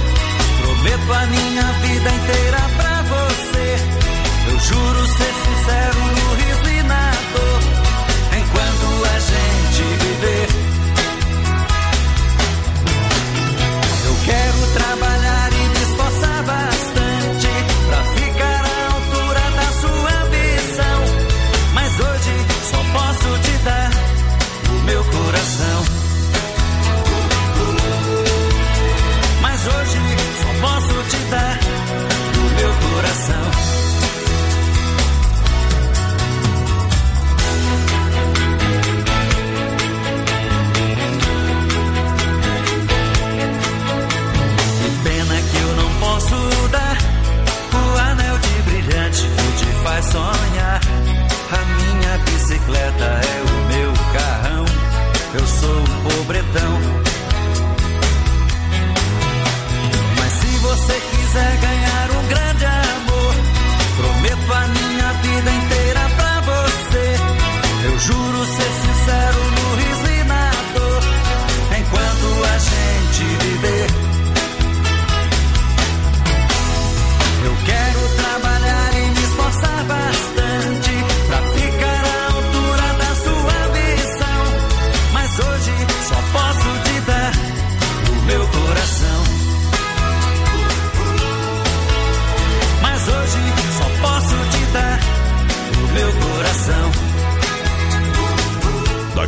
prometo a minha vida inteira pra você. Eu juro ser sincero no riso e na dor, enquanto a gente viver. Eu quero trabalhar Sonha, A minha bicicleta é o meu carrão. Eu sou um pobretão. Mas se você quiser ganhar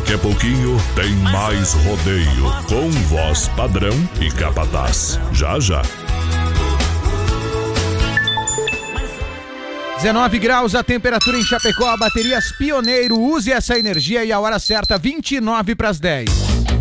Daqui a pouquinho tem mais rodeio com voz padrão e capataz. Já já. 19 graus a temperatura em Chapecó, baterias Pioneiro, use essa energia e a hora certa 29 para as 10.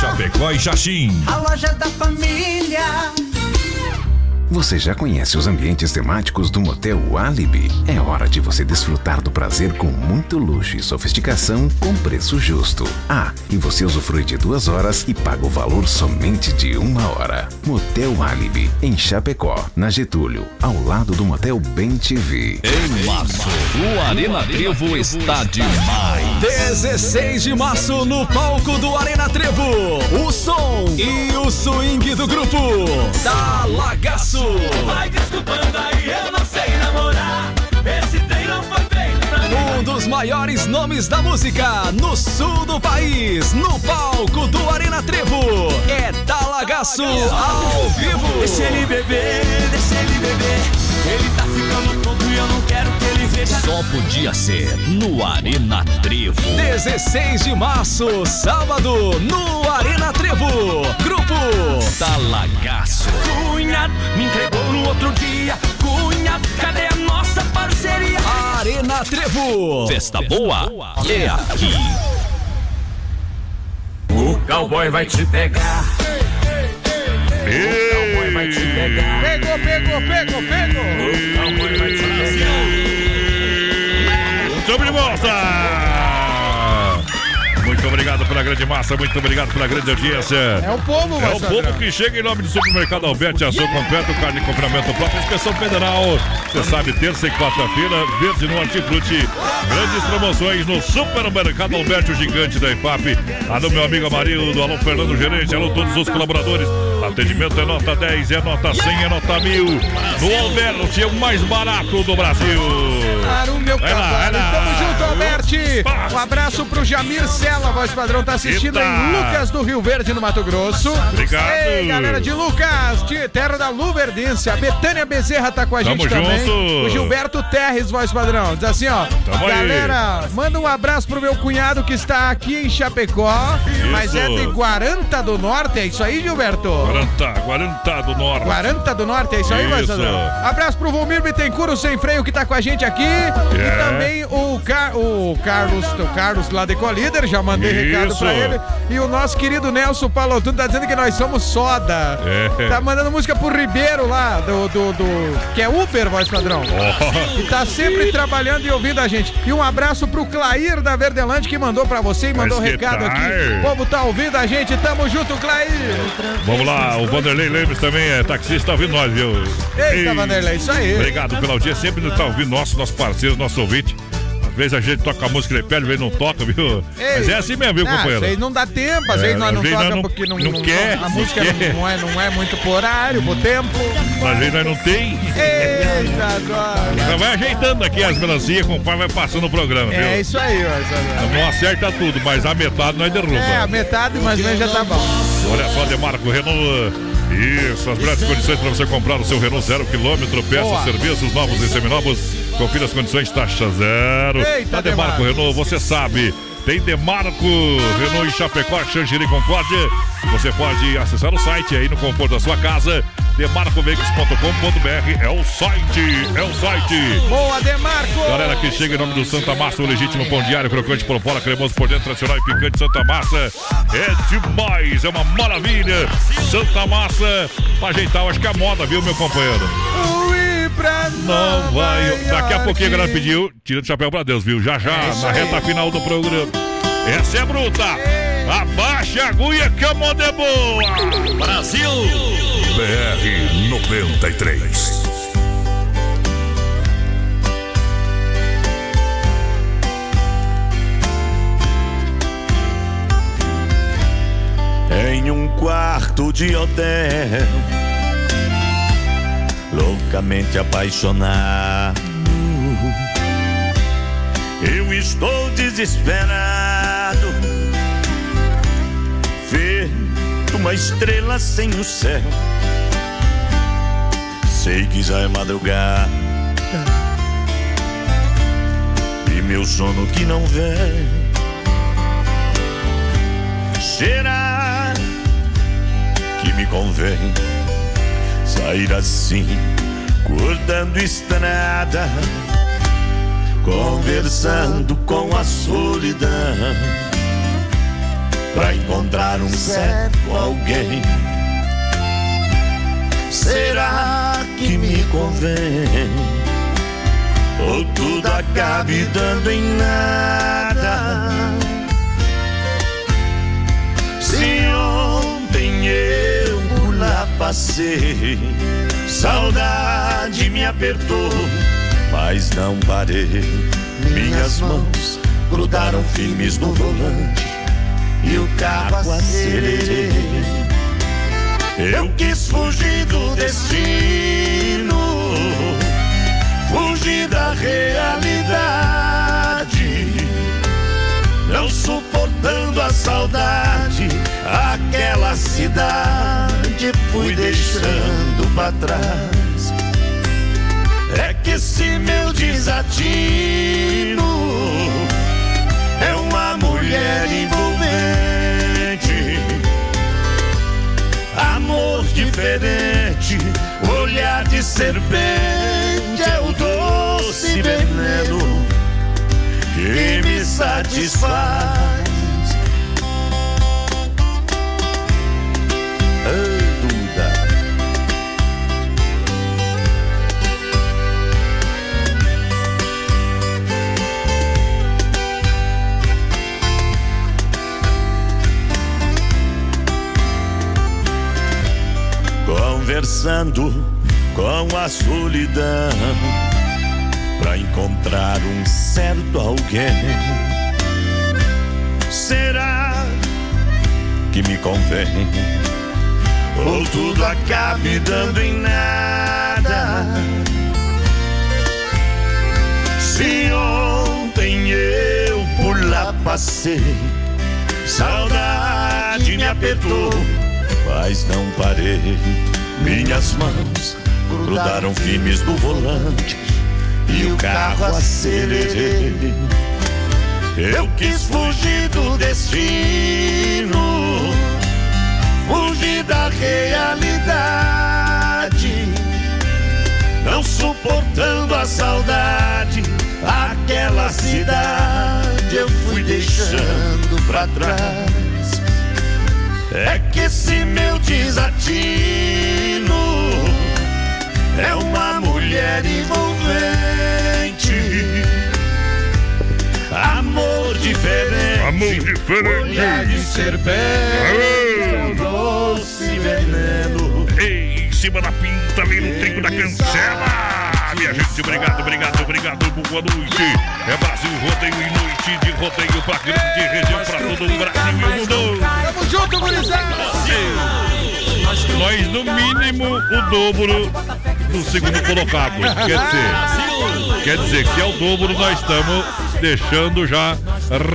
Chapecó e Xaxim. A loja da família. Você já conhece os ambientes temáticos do Motel Alibi? É hora de você desfrutar do prazer com muito luxo e sofisticação com preço justo. Ah, e você usufrui de duas horas e paga o valor somente de uma hora. Motel Alibi, em Chapecó, na Getúlio, ao lado do Motel Bem TV. Em março, o Arena Trevo está demais. 16 de março no palco do Arena Trevo. O som e o swing do grupo da maiores nomes da música no sul do país, no palco do Arena Trevo. É Talagaço ao vivo. Deixa ele beber, deixa ele beber. Ele tá ficando pronto e eu não quero que ele veja. Só podia ser no Arena Trevo. 16 de março, sábado, no Arena Trevo. Grupo Talagaço. Cunhado me entregou no outro dia. Arena Trevo. Festa boa é aqui. O cowboy vai te pegar. O cowboy vai te pegar. Pegou, pegou, pegou, pegou. O cowboy vai te pegar. Estamos de volta! Muito obrigado pela grande massa, muito obrigado pela grande audiência. É o povo, É o povo que chega em nome do Supermercado Alberti, ação completo, carne de confinamento próprio, inspeção federal. Você sabe, terça e quarta-feira, verde no hortifruti. Grandes promoções no Supermercado Alberti, o gigante da IFAP. Alô, meu amigo Amarildo, alô, Fernando Gerente, alô, todos os colaboradores. Atendimento é nota 10, é nota 100, é nota 1000. No Alberti, é o mais barato do Brasil. Claro, meu Vai lá, vai lá. Tamo junto, Alberti. Um abraço pro Jamir Sela, voz padrão, tá assistindo Eita. em Lucas do Rio Verde, no Mato Grosso. Obrigado. Ei, galera de Lucas, de terra da Luverdense. A Betânia Bezerra tá com a Tamo gente também. junto. O Gilberto Terres, voz padrão. Diz assim, ó. Tamo aí. galera, manda um abraço pro meu cunhado que está aqui em Chapecó, mas é de Guaranta do Norte. É isso aí, Gilberto? Guarantá, Guarantá do Norte. Guaranta do Norte, é isso aí, Isso. Abraço pro Volmir Bittencourt, sem freio, que tá com a gente aqui. E É. também o, Car o Carlos, o Carlos lá de Colíder, já mandei Isso. recado pra ele. E o nosso querido Nelson Palotuno tá dizendo que nós somos soda. É. Tá mandando música pro Ribeiro lá, do, do, do- que é Uber, voz padrão. Ó. E tá sempre trabalhando e ouvindo a gente. E um abraço pro Clair da Verdelândia que mandou pra você e mandou Mas recado aqui. O povo tá ouvindo a gente. Tamo junto, Clair. Vamos lá, o Vanderlei Lemos também é taxista, tá ouvindo nós, viu? Eita, Ei, Vanderlei, isso aí. Obrigado pela audiência, sempre tá ouvindo nosso, nosso parceiro, nosso ouvinte. Às vezes a gente toca a música, ele pede, às vezes não toca, viu? Mas é assim mesmo, viu, Ah, companheiro? Às vezes não dá tempo, às vezes É, nós não vezes toca nós não- porque não, não quer, a não música quer. Não, é, não é muito por horário, por tempo. Às vezes nós não tem. Eita, agora. Então vai ajeitando aqui as melancias, compadre, vai passando o programa, viu? É isso aí, Marcelo. Não acerta tudo, mas a metade nós derruba. É, a metade menos já tá bom. Olha só, Demarco Renault. Isso, as melhores condições para você comprar o seu Renault zero quilômetro, peças, Boa. serviços novos e seminovos. Confira as condições, taxa zero. Eita, Na Demarco. Renault, você sabe. Tem Demarco, Renault em Chapecó, Xangiri Concórdia. Você pode acessar o site aí no conforto da sua casa. Demarcoveículos.com.br é o site, é o site. Boa, Demarco! Galera que chega em nome do Santa Massa, o legítimo pão diário, crocante por fora, cremoso por dentro, tradicional e picante Santa Massa. É demais, é uma maravilha. Santa Massa, pra ajeitar, acho que é a moda, viu, meu companheiro? Não vai. Daqui a pouquinho a galera pediu, tira do chapéu pra Deus, viu? Já já, na reta final do programa. Essa é bruta. Abaixa a agulha que a moda é boa. Brasil! BR 93. Em um quarto de hotel, loucamente apaixonado. Eu estou desesperado, uma estrela sem o céu. Sei que já é madrugada e meu sono que não vem. Será que me convém sair assim, cortando estrada, conversando com a solidão, pra encontrar um certo alguém? Será que me convém? Ou tudo acabe dando em nada? Se ontem eu por lá passei, saudade me apertou, mas não parei. Minhas mãos grudaram firmes no volante e o carro acelerei. Eu quis fugir do destino, fugir da realidade não suportando a saudade, aquela cidade fui deixando pra trás. É que esse meu desatino é uma mulher envolvente, amor diferente, olhar de serpente é o doce veneno que me satisfaz. Conversando com a solidão para encontrar um certo alguém. Será que me convém? Ou tudo acabe dando em nada? Se ontem eu por lá passei, saudade me apertou, mas não parei. Minhas mãos grudaram firmes no volante e o carro acelerei. Eu quis fugir do destino, fugir da realidade, não suportando a saudade. Aquela cidade eu fui deixando pra trás. É que esse meu desatino é uma mulher envolvente. Amor diferente. Amor diferente. Olhar de serpente. Um doce veneno. Ei, em cima da pinta, ali no trinco da cancela. Minha gente, obrigado, obrigado, obrigado. Boa noite. É Brasil Rodeio e noite de rodeio pra grande região, pra todo o Brasil e o mundo. Tamo junto, gurizada! Nós, no mínimo, o dobro do segundo colocado. Quer dizer, quer dizer que é o dobro nós estamos deixando já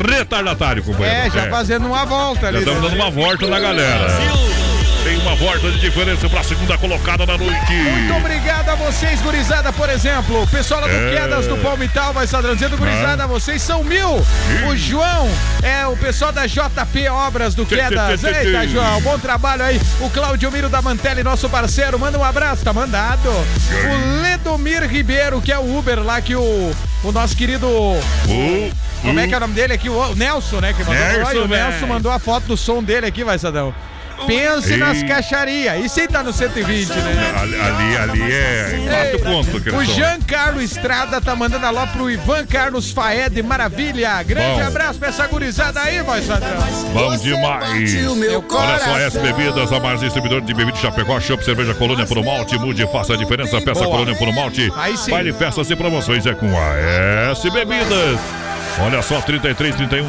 retardatário, companheiro. É, já fazendo uma volta Já ali. estamos né? dando uma volta na galera. Tem uma volta de diferença pra segunda colocada da noite. Muito obrigado a vocês, gurizada, por exemplo. O pessoal lá do É. Quedas do Palmital vai estar dizendo, gurizada, vocês são mil. O João é o pessoal da JP Obras do Quedas. Eita. João, bom trabalho aí. O Claudio Miro da Mantelli, nosso parceiro, manda um abraço, tá mandado. O Ledomir Ribeiro, que é o Uber lá que o, o nosso querido. Como é que é o nome dele aqui? O Nelson, né? Que mandou. Nelson, Olha, o. Nelson mandou a foto do som dele aqui, vai, Sadão. Pense Ei. nas caixarias. Isso aí tá no 120, né? Ali, ali, ali é quatro pontos. aquele O som. Giancarlo Estrada tá mandando alô pro Ivan Carlos Faed, maravilha. Grande Bom. abraço pra essa gurizada aí, voz padrão. Bom demais. Olha só, S Bebidas, a mais distribuidor de bebidas de Chapecó, Chopp, Cerveja Colônia por um Malte, mude, faça a diferença, peça Boa. Colônia por um Malte. Aí sim. Baile, festas e promoções é com a S Bebidas. Olha só, 33, 31,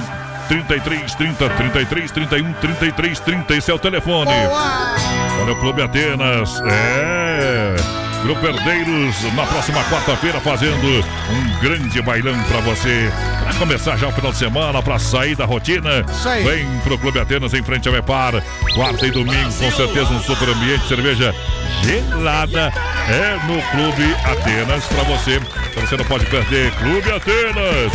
33, 30, 33, 31, 33, 30, esse é o telefone. Olha o Clube Atenas, é... Grupo Herdeiros, na próxima quarta-feira, fazendo um grande bailão pra você. Pra começar já o final de semana, pra sair da rotina. Isso aí. Vem pro Clube Atenas em frente ao Epar. Quarta e domingo, com certeza, um super ambiente, cerveja gelada. É no Clube Atenas pra você. Então você não pode perder. Clube Atenas,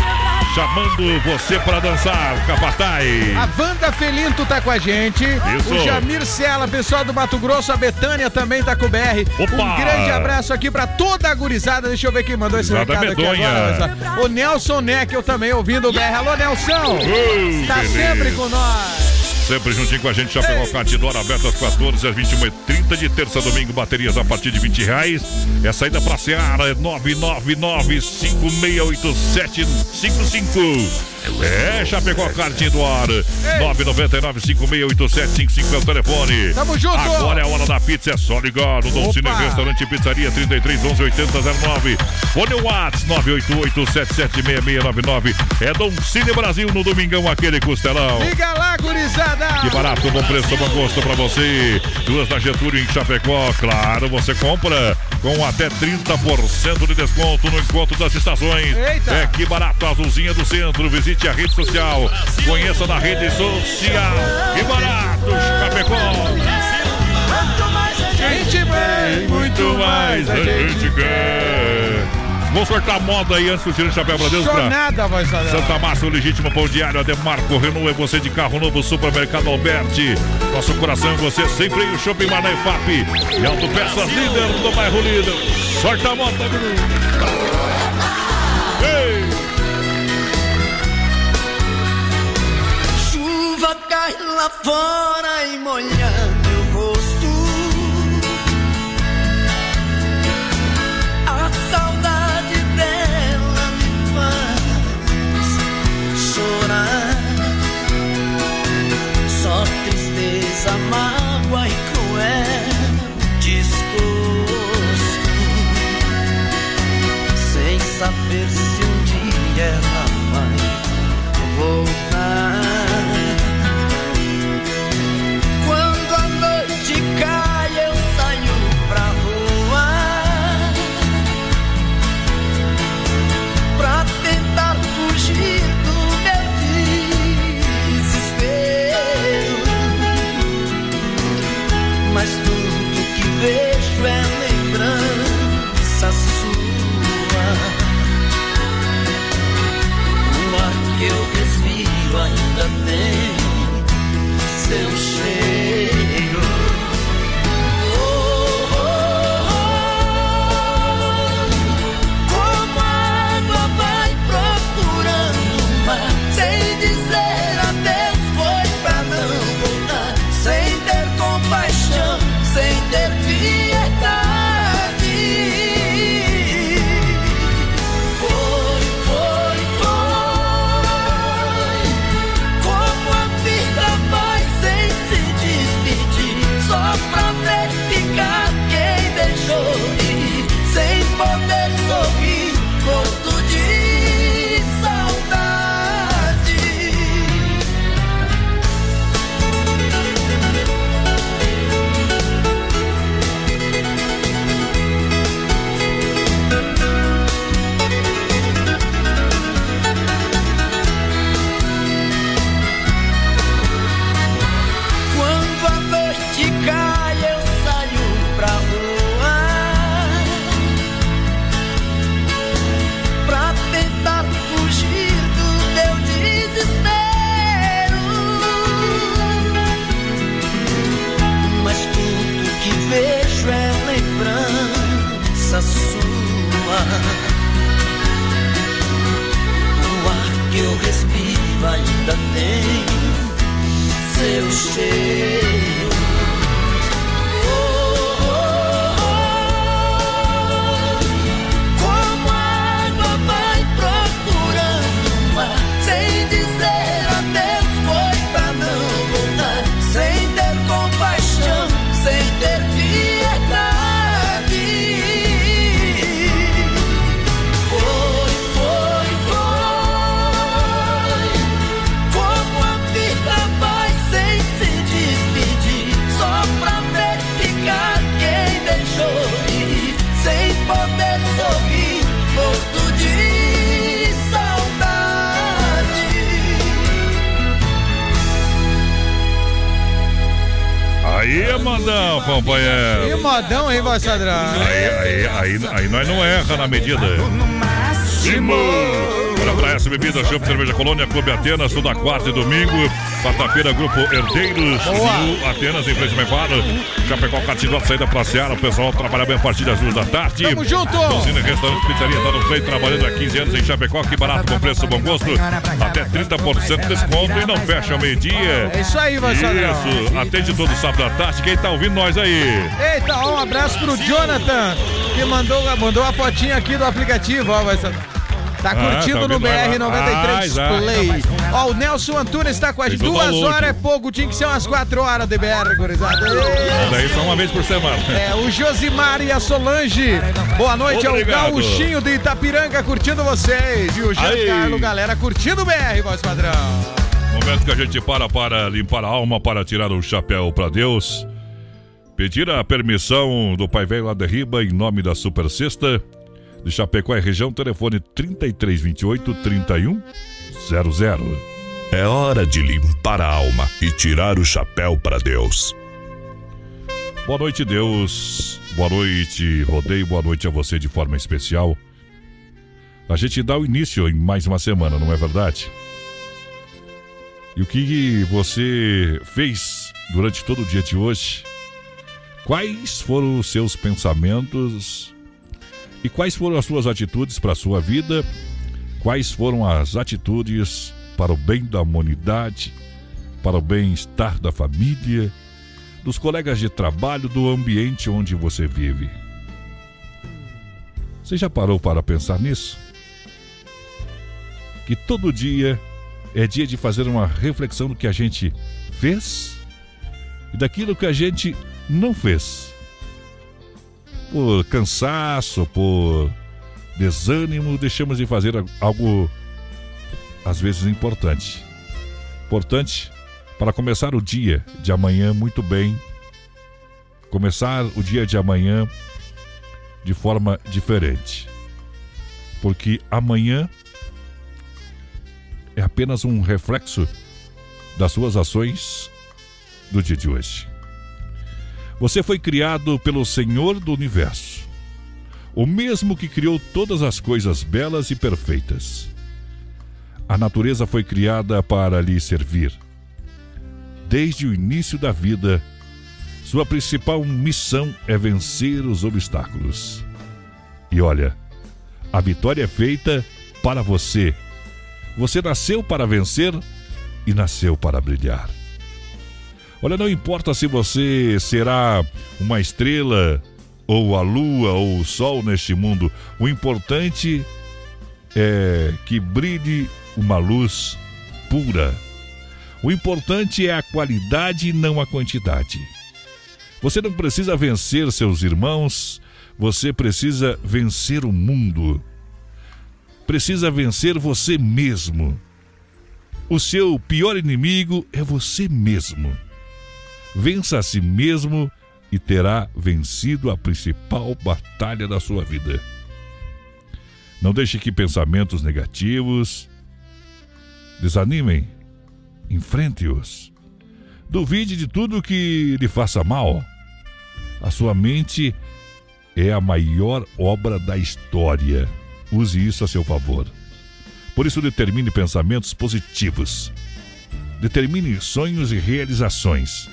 chamando você pra dançar, Capataz. A Wanda Felinto tá com a gente. Isso. O Jamir Sela, pessoal do Mato Grosso, a Betânia também tá com o BR. Opa! Um grande abraço aqui pra toda a gurizada. Deixa eu ver quem mandou esse Gurizada recado aqui medonha. agora. mas, ó, O Nelson Neckel também ouvindo o BR. Alô, Nelson! Oh, tá beleza. sempre com nós. Sempre juntinho com a gente, Chapecó Catidora, aberto às 14 às 21h30 de terça a domingo, baterias a partir de 20 reais. É saída pra Seara, é 999-568755. É Chapecó Catidora, 999-568755 é o telefone. Tamo junto. Agora é a hora da pizza, é só ligar no Dom. Cine Restaurante Pizzaria 33 11 8009. Fone Whats 988-776699. É Dom Cine Brasil no Domingão, aquele costelão. Liga lá, gurizada! Que barato, bom preço, bom gosto pra você. Duas da Getúlio em Chapecó. Claro, você compra com até 30% de desconto no encontro das estações. Eita. É que barato, azulzinha do centro. Visite a rede social. Conheça na rede social. Que barato, Chapecó. Gente, vem, Muito mais a gente quer. Vou sortar moda aí antes do Tiro Chapéu pra Deus. pra- voz padrão. Santa Massa, o legítimo pão diário, Ademarco, Renault, é você de carro novo, Supermercado Alberti. Nosso coração é você, sempre o Shopping Mané FAP. E Autopeças líder do bairro líder. Sorta a moto, Bruno. cai lá fora e molha meu rosto. A saudade dela me faz chorar. Só tristeza, mágoa e cruel desgosto. Sem saber se na medida. Máximo! Olha pra essa bebida, Chopp Cerveja Colônia, Clube Atenas, toda quarta e domingo. Quarta-feira, Grupo Herdeiros, Atenas, em frente ao Mercado. Chapecó, Catidó, saída pra Seara. O pessoal trabalha bem a partir das duas da tarde. Tamo junto! Cozinha, restaurante, pizzaria, tá no play, trabalhando há 15 anos em Chapecó. Que barato, com preço, bom gosto. Até 30% de desconto e não fecha ao meio-dia. É isso aí, padrão. Isso, atende todo sábado à tarde. Quem tá ouvindo nós aí? Eita, um abraço pro Jonathan, que mandou, mandou a fotinha aqui do aplicativo, ó, vai Tá Ah, curtindo tá no ouvindo nós BR-93 lá. Ah, Play. Ó, o Nelson Antunes tá com a gente. Tem todo Duas horas é pouco, tinha que ser umas quatro horas de BR, gurizada. Daí só uma vez por semana. É, o Josimar e a Solange. Boa noite, Obrigado. é o Gauchinho de Itapiranga curtindo vocês. E o. Giancarlo, galera, curtindo o BR, voz padrão. Momento que a gente para para limpar a alma, para tirar o chapéu para Deus. Pedir a permissão do Pai Velho lá da Riba em nome da Super Sexta de Chapecó e região, telefone 3328 3100. É hora de limpar a alma e tirar o chapéu para Deus. Boa noite, Deus. Boa noite, Rodeio. Boa noite a você de forma especial. A gente dá o início em mais uma semana, não é verdade? E o que você fez durante todo o dia de hoje? Quais foram os seus pensamentos e quais foram as suas atitudes para a sua vida? Quais foram as atitudes para o bem da humanidade, para o bem-estar da família, dos colegas de trabalho, do ambiente onde você vive? Você já parou para pensar nisso? Que todo dia é dia de fazer uma reflexão do que a gente fez e daquilo que a gente não fez. Por cansaço, por desânimo, deixamos de fazer algo às vezes importante. Importante para começar o dia de amanhã muito bem. Começar o dia de amanhã de forma diferente. Porque amanhã é apenas um reflexo das suas ações do dia de hoje. Você foi criado pelo Senhor do Universo, o mesmo que criou todas as coisas belas e perfeitas. A natureza foi criada para lhe servir. Desde o início da vida, sua principal missão é vencer os obstáculos. E olha, a vitória é feita para você. Você nasceu para vencer e nasceu para brilhar. Olha, não importa se você será uma estrela, ou a lua, ou o sol neste mundo, o importante é que brilhe uma luz pura. O importante é a qualidade e não a quantidade. Você não precisa vencer seus irmãos, você precisa vencer o mundo. Precisa vencer você mesmo. O seu pior inimigo é você mesmo. Vença a si mesmo e terá vencido a principal batalha da sua vida. Não deixe que pensamentos negativos desanimem, enfrente-os. Duvide de tudo que lhe faça mal. A sua mente é a maior obra da história. Use isso a seu favor. Por isso, determine pensamentos positivos. Determine sonhos e realizações.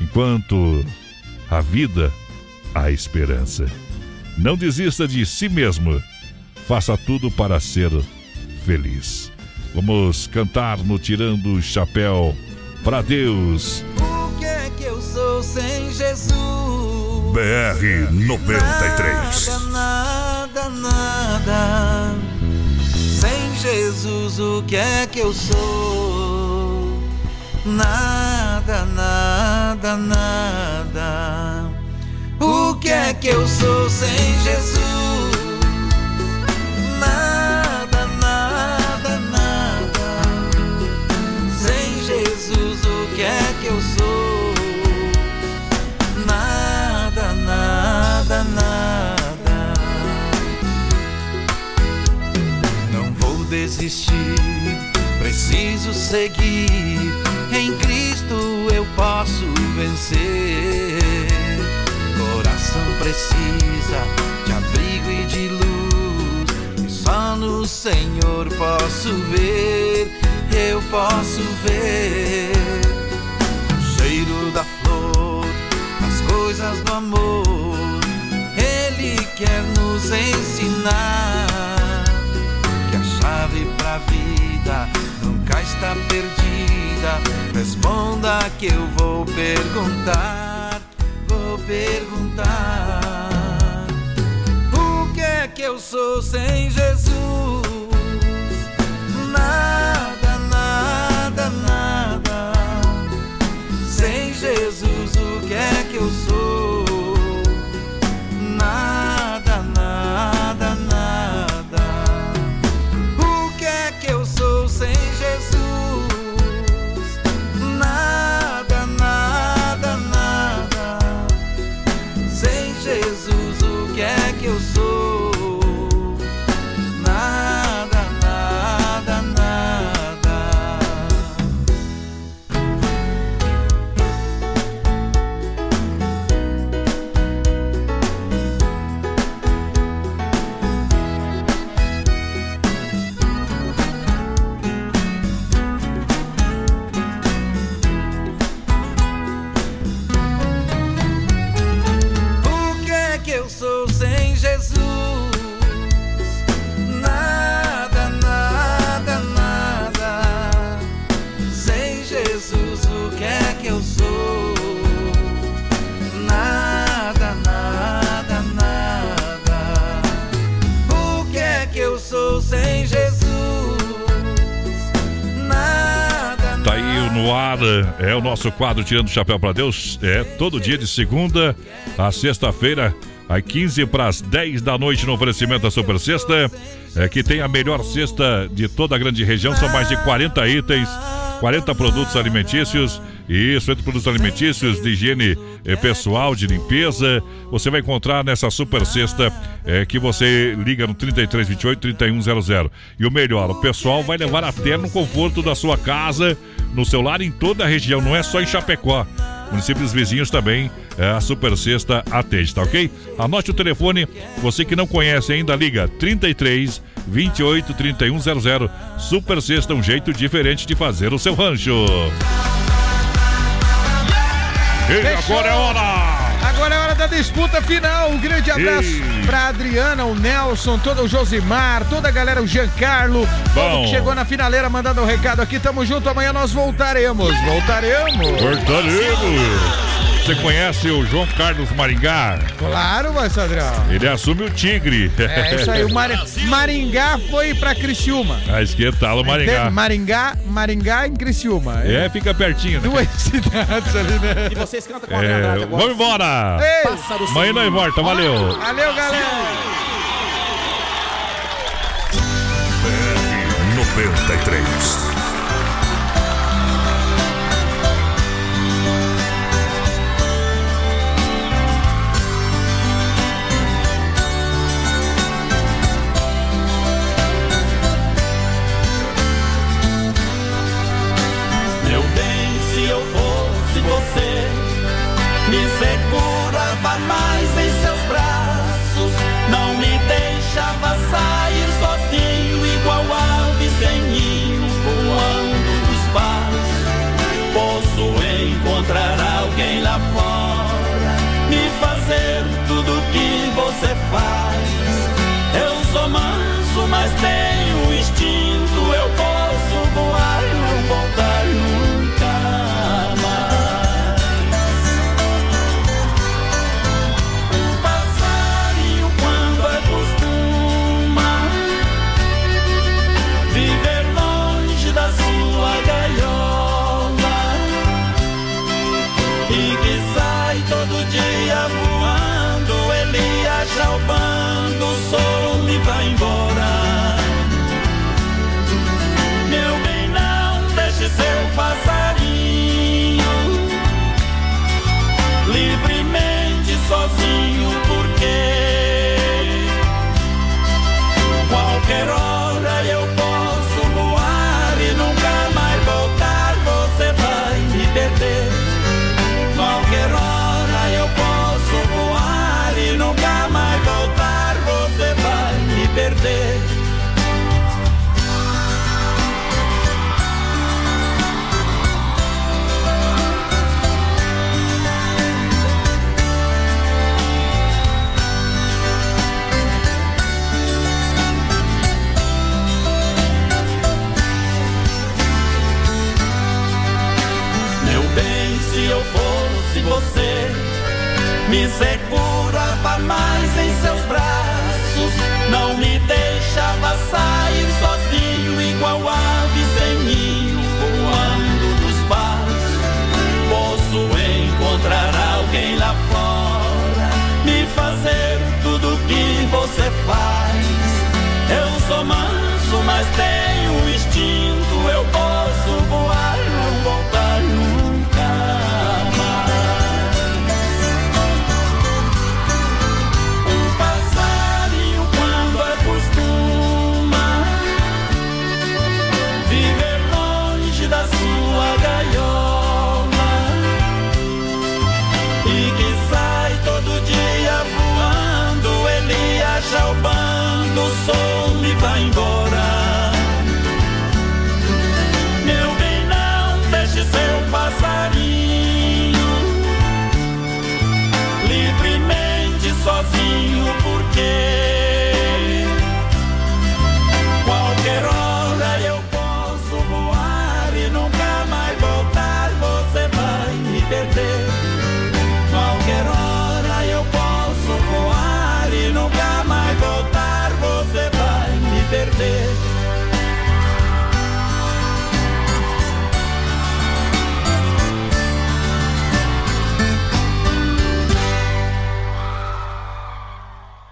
Enquanto a vida, a esperança. Não desista de si mesmo. Faça tudo para ser feliz. Vamos cantar no Tirando o Chapéu para Deus. O que é que eu sou sem Jesus? BR 93. Nada, nada, nada. Sem Jesus, o que é que eu sou? Nada, nada, nada. O que é que eu sou sem Jesus? Nada, nada, nada. Sem Jesus, o que é que eu sou? Nada, nada, nada. Não vou desistir, preciso seguir. Vencer. Coração precisa de abrigo e de luz. E só no Senhor posso ver, eu posso ver. O cheiro da flor, as coisas do amor. Ele quer nos ensinar que a chave pra vida nunca está perdida. Responda que eu vou perguntar, vou perguntar. O que é que eu sou sem Jesus? Nada, nada, nada. Sem Jesus, o que é que eu sou? É o nosso quadro Tirando o Chapéu para Deus. É todo dia de segunda a sexta-feira, às 15 para as 10 da noite no oferecimento da Super Sexta, é, que tem a melhor cesta de toda a grande região, são mais de 40 itens. 40 produtos alimentícios. Isso, entre produtos alimentícios, de higiene eh, pessoal, de limpeza. Você vai encontrar nessa super cesta eh, que você liga no 3328 3100. E o melhor, o pessoal vai levar até no conforto da sua casa, no seu lar, em toda a região, não é só em Chapecó. Municípios vizinhos também, é, a Super Sexta atende, tá ok? Anote o telefone, você que não conhece ainda, liga 33 28 3100. Super Sexta, um jeito diferente de fazer o seu rancho. E agora é hora! Agora é hora da disputa final. Um grande abraço Ei. pra Adriana, o Nelson, todo o Josimar, toda a galera, o Giancarlo, Bom. que chegou na finaleira mandando um recado aqui. Tamo junto, amanhã nós voltaremos. Voltaremos. Voltaremos! Você conhece o João Carlos Maringá? Claro, mas Adriano. Ele assume o Tigre. É isso aí, o Mar- Maringá foi pra Criciúma. A esquenta, o Maringá. Entende? Maringá, Maringá em Criciúma. É, fica pertinho. Né? Duas cidades ali, né? E vocês cantam com É, vamos embora! Ei. Amanhã nós volta, valeu! Valeu, galera! 93. Me sou manso, mas